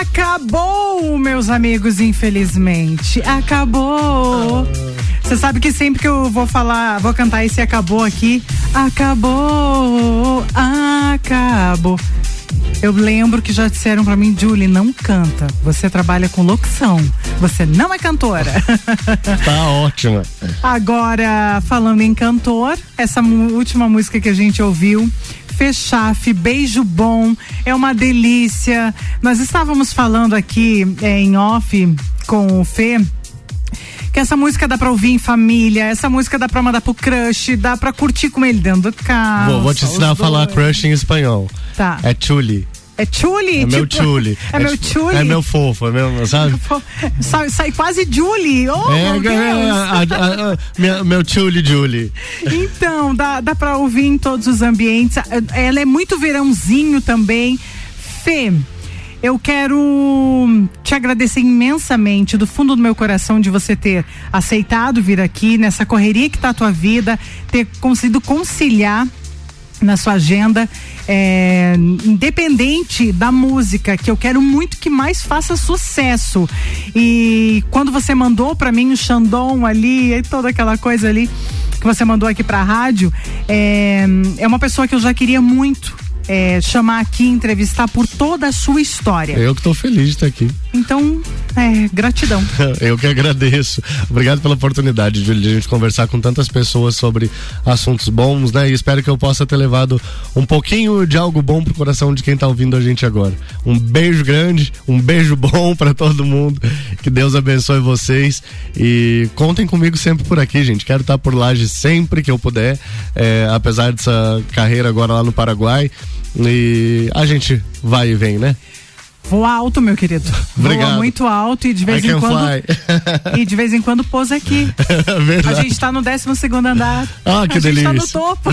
acabou, meus amigos, infelizmente. Acabou. Você sabe que sempre que eu vou falar, vou cantar esse acabou aqui, acabou, acabou. Eu lembro que já disseram pra mim, Julie, não canta. Você trabalha com locução. Você não é cantora. (laughs) Tá ótima. Agora, falando em cantor, essa última música que a gente ouviu, Fechafe, Beijo Bom, é uma delícia. Nós estávamos falando aqui eh, em off com o Fê. Que essa música dá pra ouvir em família, essa música dá pra mandar pro crush, dá pra curtir com ele dentro do carro. Vou, vou te ensinar a falar crush em espanhol. Tá. É chuli. É chuli? É meu tipo- chuli. É, meu tipo- chuli? É meu fofo, é meu, sabe? Sai, sai quase Julie. Oh, é, meu Deus. é, a- a- a- minha- meu chuli Julie. Então, dá, dá pra ouvir em todos os ambientes. Ela é muito verãozinho também. Fê, eu quero te agradecer imensamente do fundo do meu coração de você ter aceitado vir aqui nessa correria que tá a tua vida, ter conseguido conciliar na sua agenda, é, independente da música, que eu quero muito que mais faça sucesso. E quando você mandou para mim o Xandão ali, e toda aquela coisa ali que você mandou aqui pra rádio, é, é uma pessoa que eu já queria muito é, chamar aqui, entrevistar por toda a sua história. Eu que tô feliz de estar aqui. Então, É, gratidão. (laughs) Eu que agradeço. Obrigado pela oportunidade de a gente conversar com tantas pessoas sobre assuntos bons, né? E espero que eu possa ter levado um pouquinho de algo bom pro coração de quem tá ouvindo a gente agora. Um beijo grande, um beijo (laughs) bom para todo mundo. Que Deus abençoe vocês e contem comigo sempre por aqui, gente. Quero estar por lá sempre que eu puder, é, apesar dessa carreira agora lá no Paraguai. E a gente vai e vem, né? Voa alto, meu querido. Obrigado. Voa muito alto e de vez I em quando. fly. (laughs) e de vez em quando pousa aqui. (laughs) Verdade. A gente tá no 12 segundo andar. Ah, que a gente tá no delícia. topo.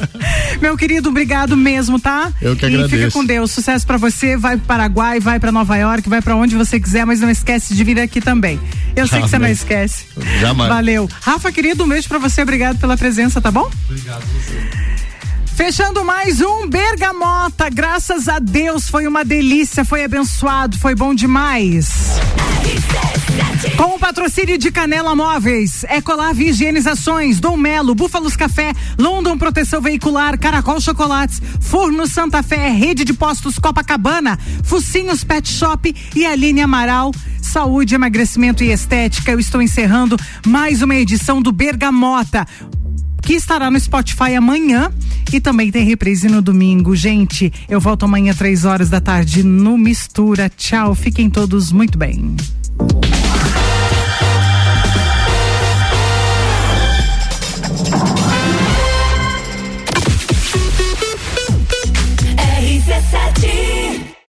(laughs) meu querido, obrigado mesmo, tá? Eu que E fica agradeço. com Deus. Sucesso pra você. Vai pro Paraguai, vai pra Nova York, vai pra onde você quiser, mas não esquece de vir aqui também. Eu sei que você não esquece. Jamais. Valeu. Rafa, querido, um beijo pra você. Obrigado pela presença, tá bom? Obrigado. Fechando mais um Bergamota. Graças a Deus foi uma delícia, foi abençoado, foi bom demais. Com o patrocínio de Canela Móveis, Ecolave Higienizações, Dom Melo, Búfalos Café, London Proteção Veicular, Caracol Chocolates, Forno Santa Fé, Rede de Postos Copacabana, Focinhos Pet Shop e Aline Amaral. Saúde, emagrecimento e estética. Eu estou encerrando mais uma edição do Bergamota que estará no Spotify amanhã e também tem reprise no domingo. Gente, eu volto amanhã três horas da tarde no Mistura. Tchau, fiquem todos muito bem.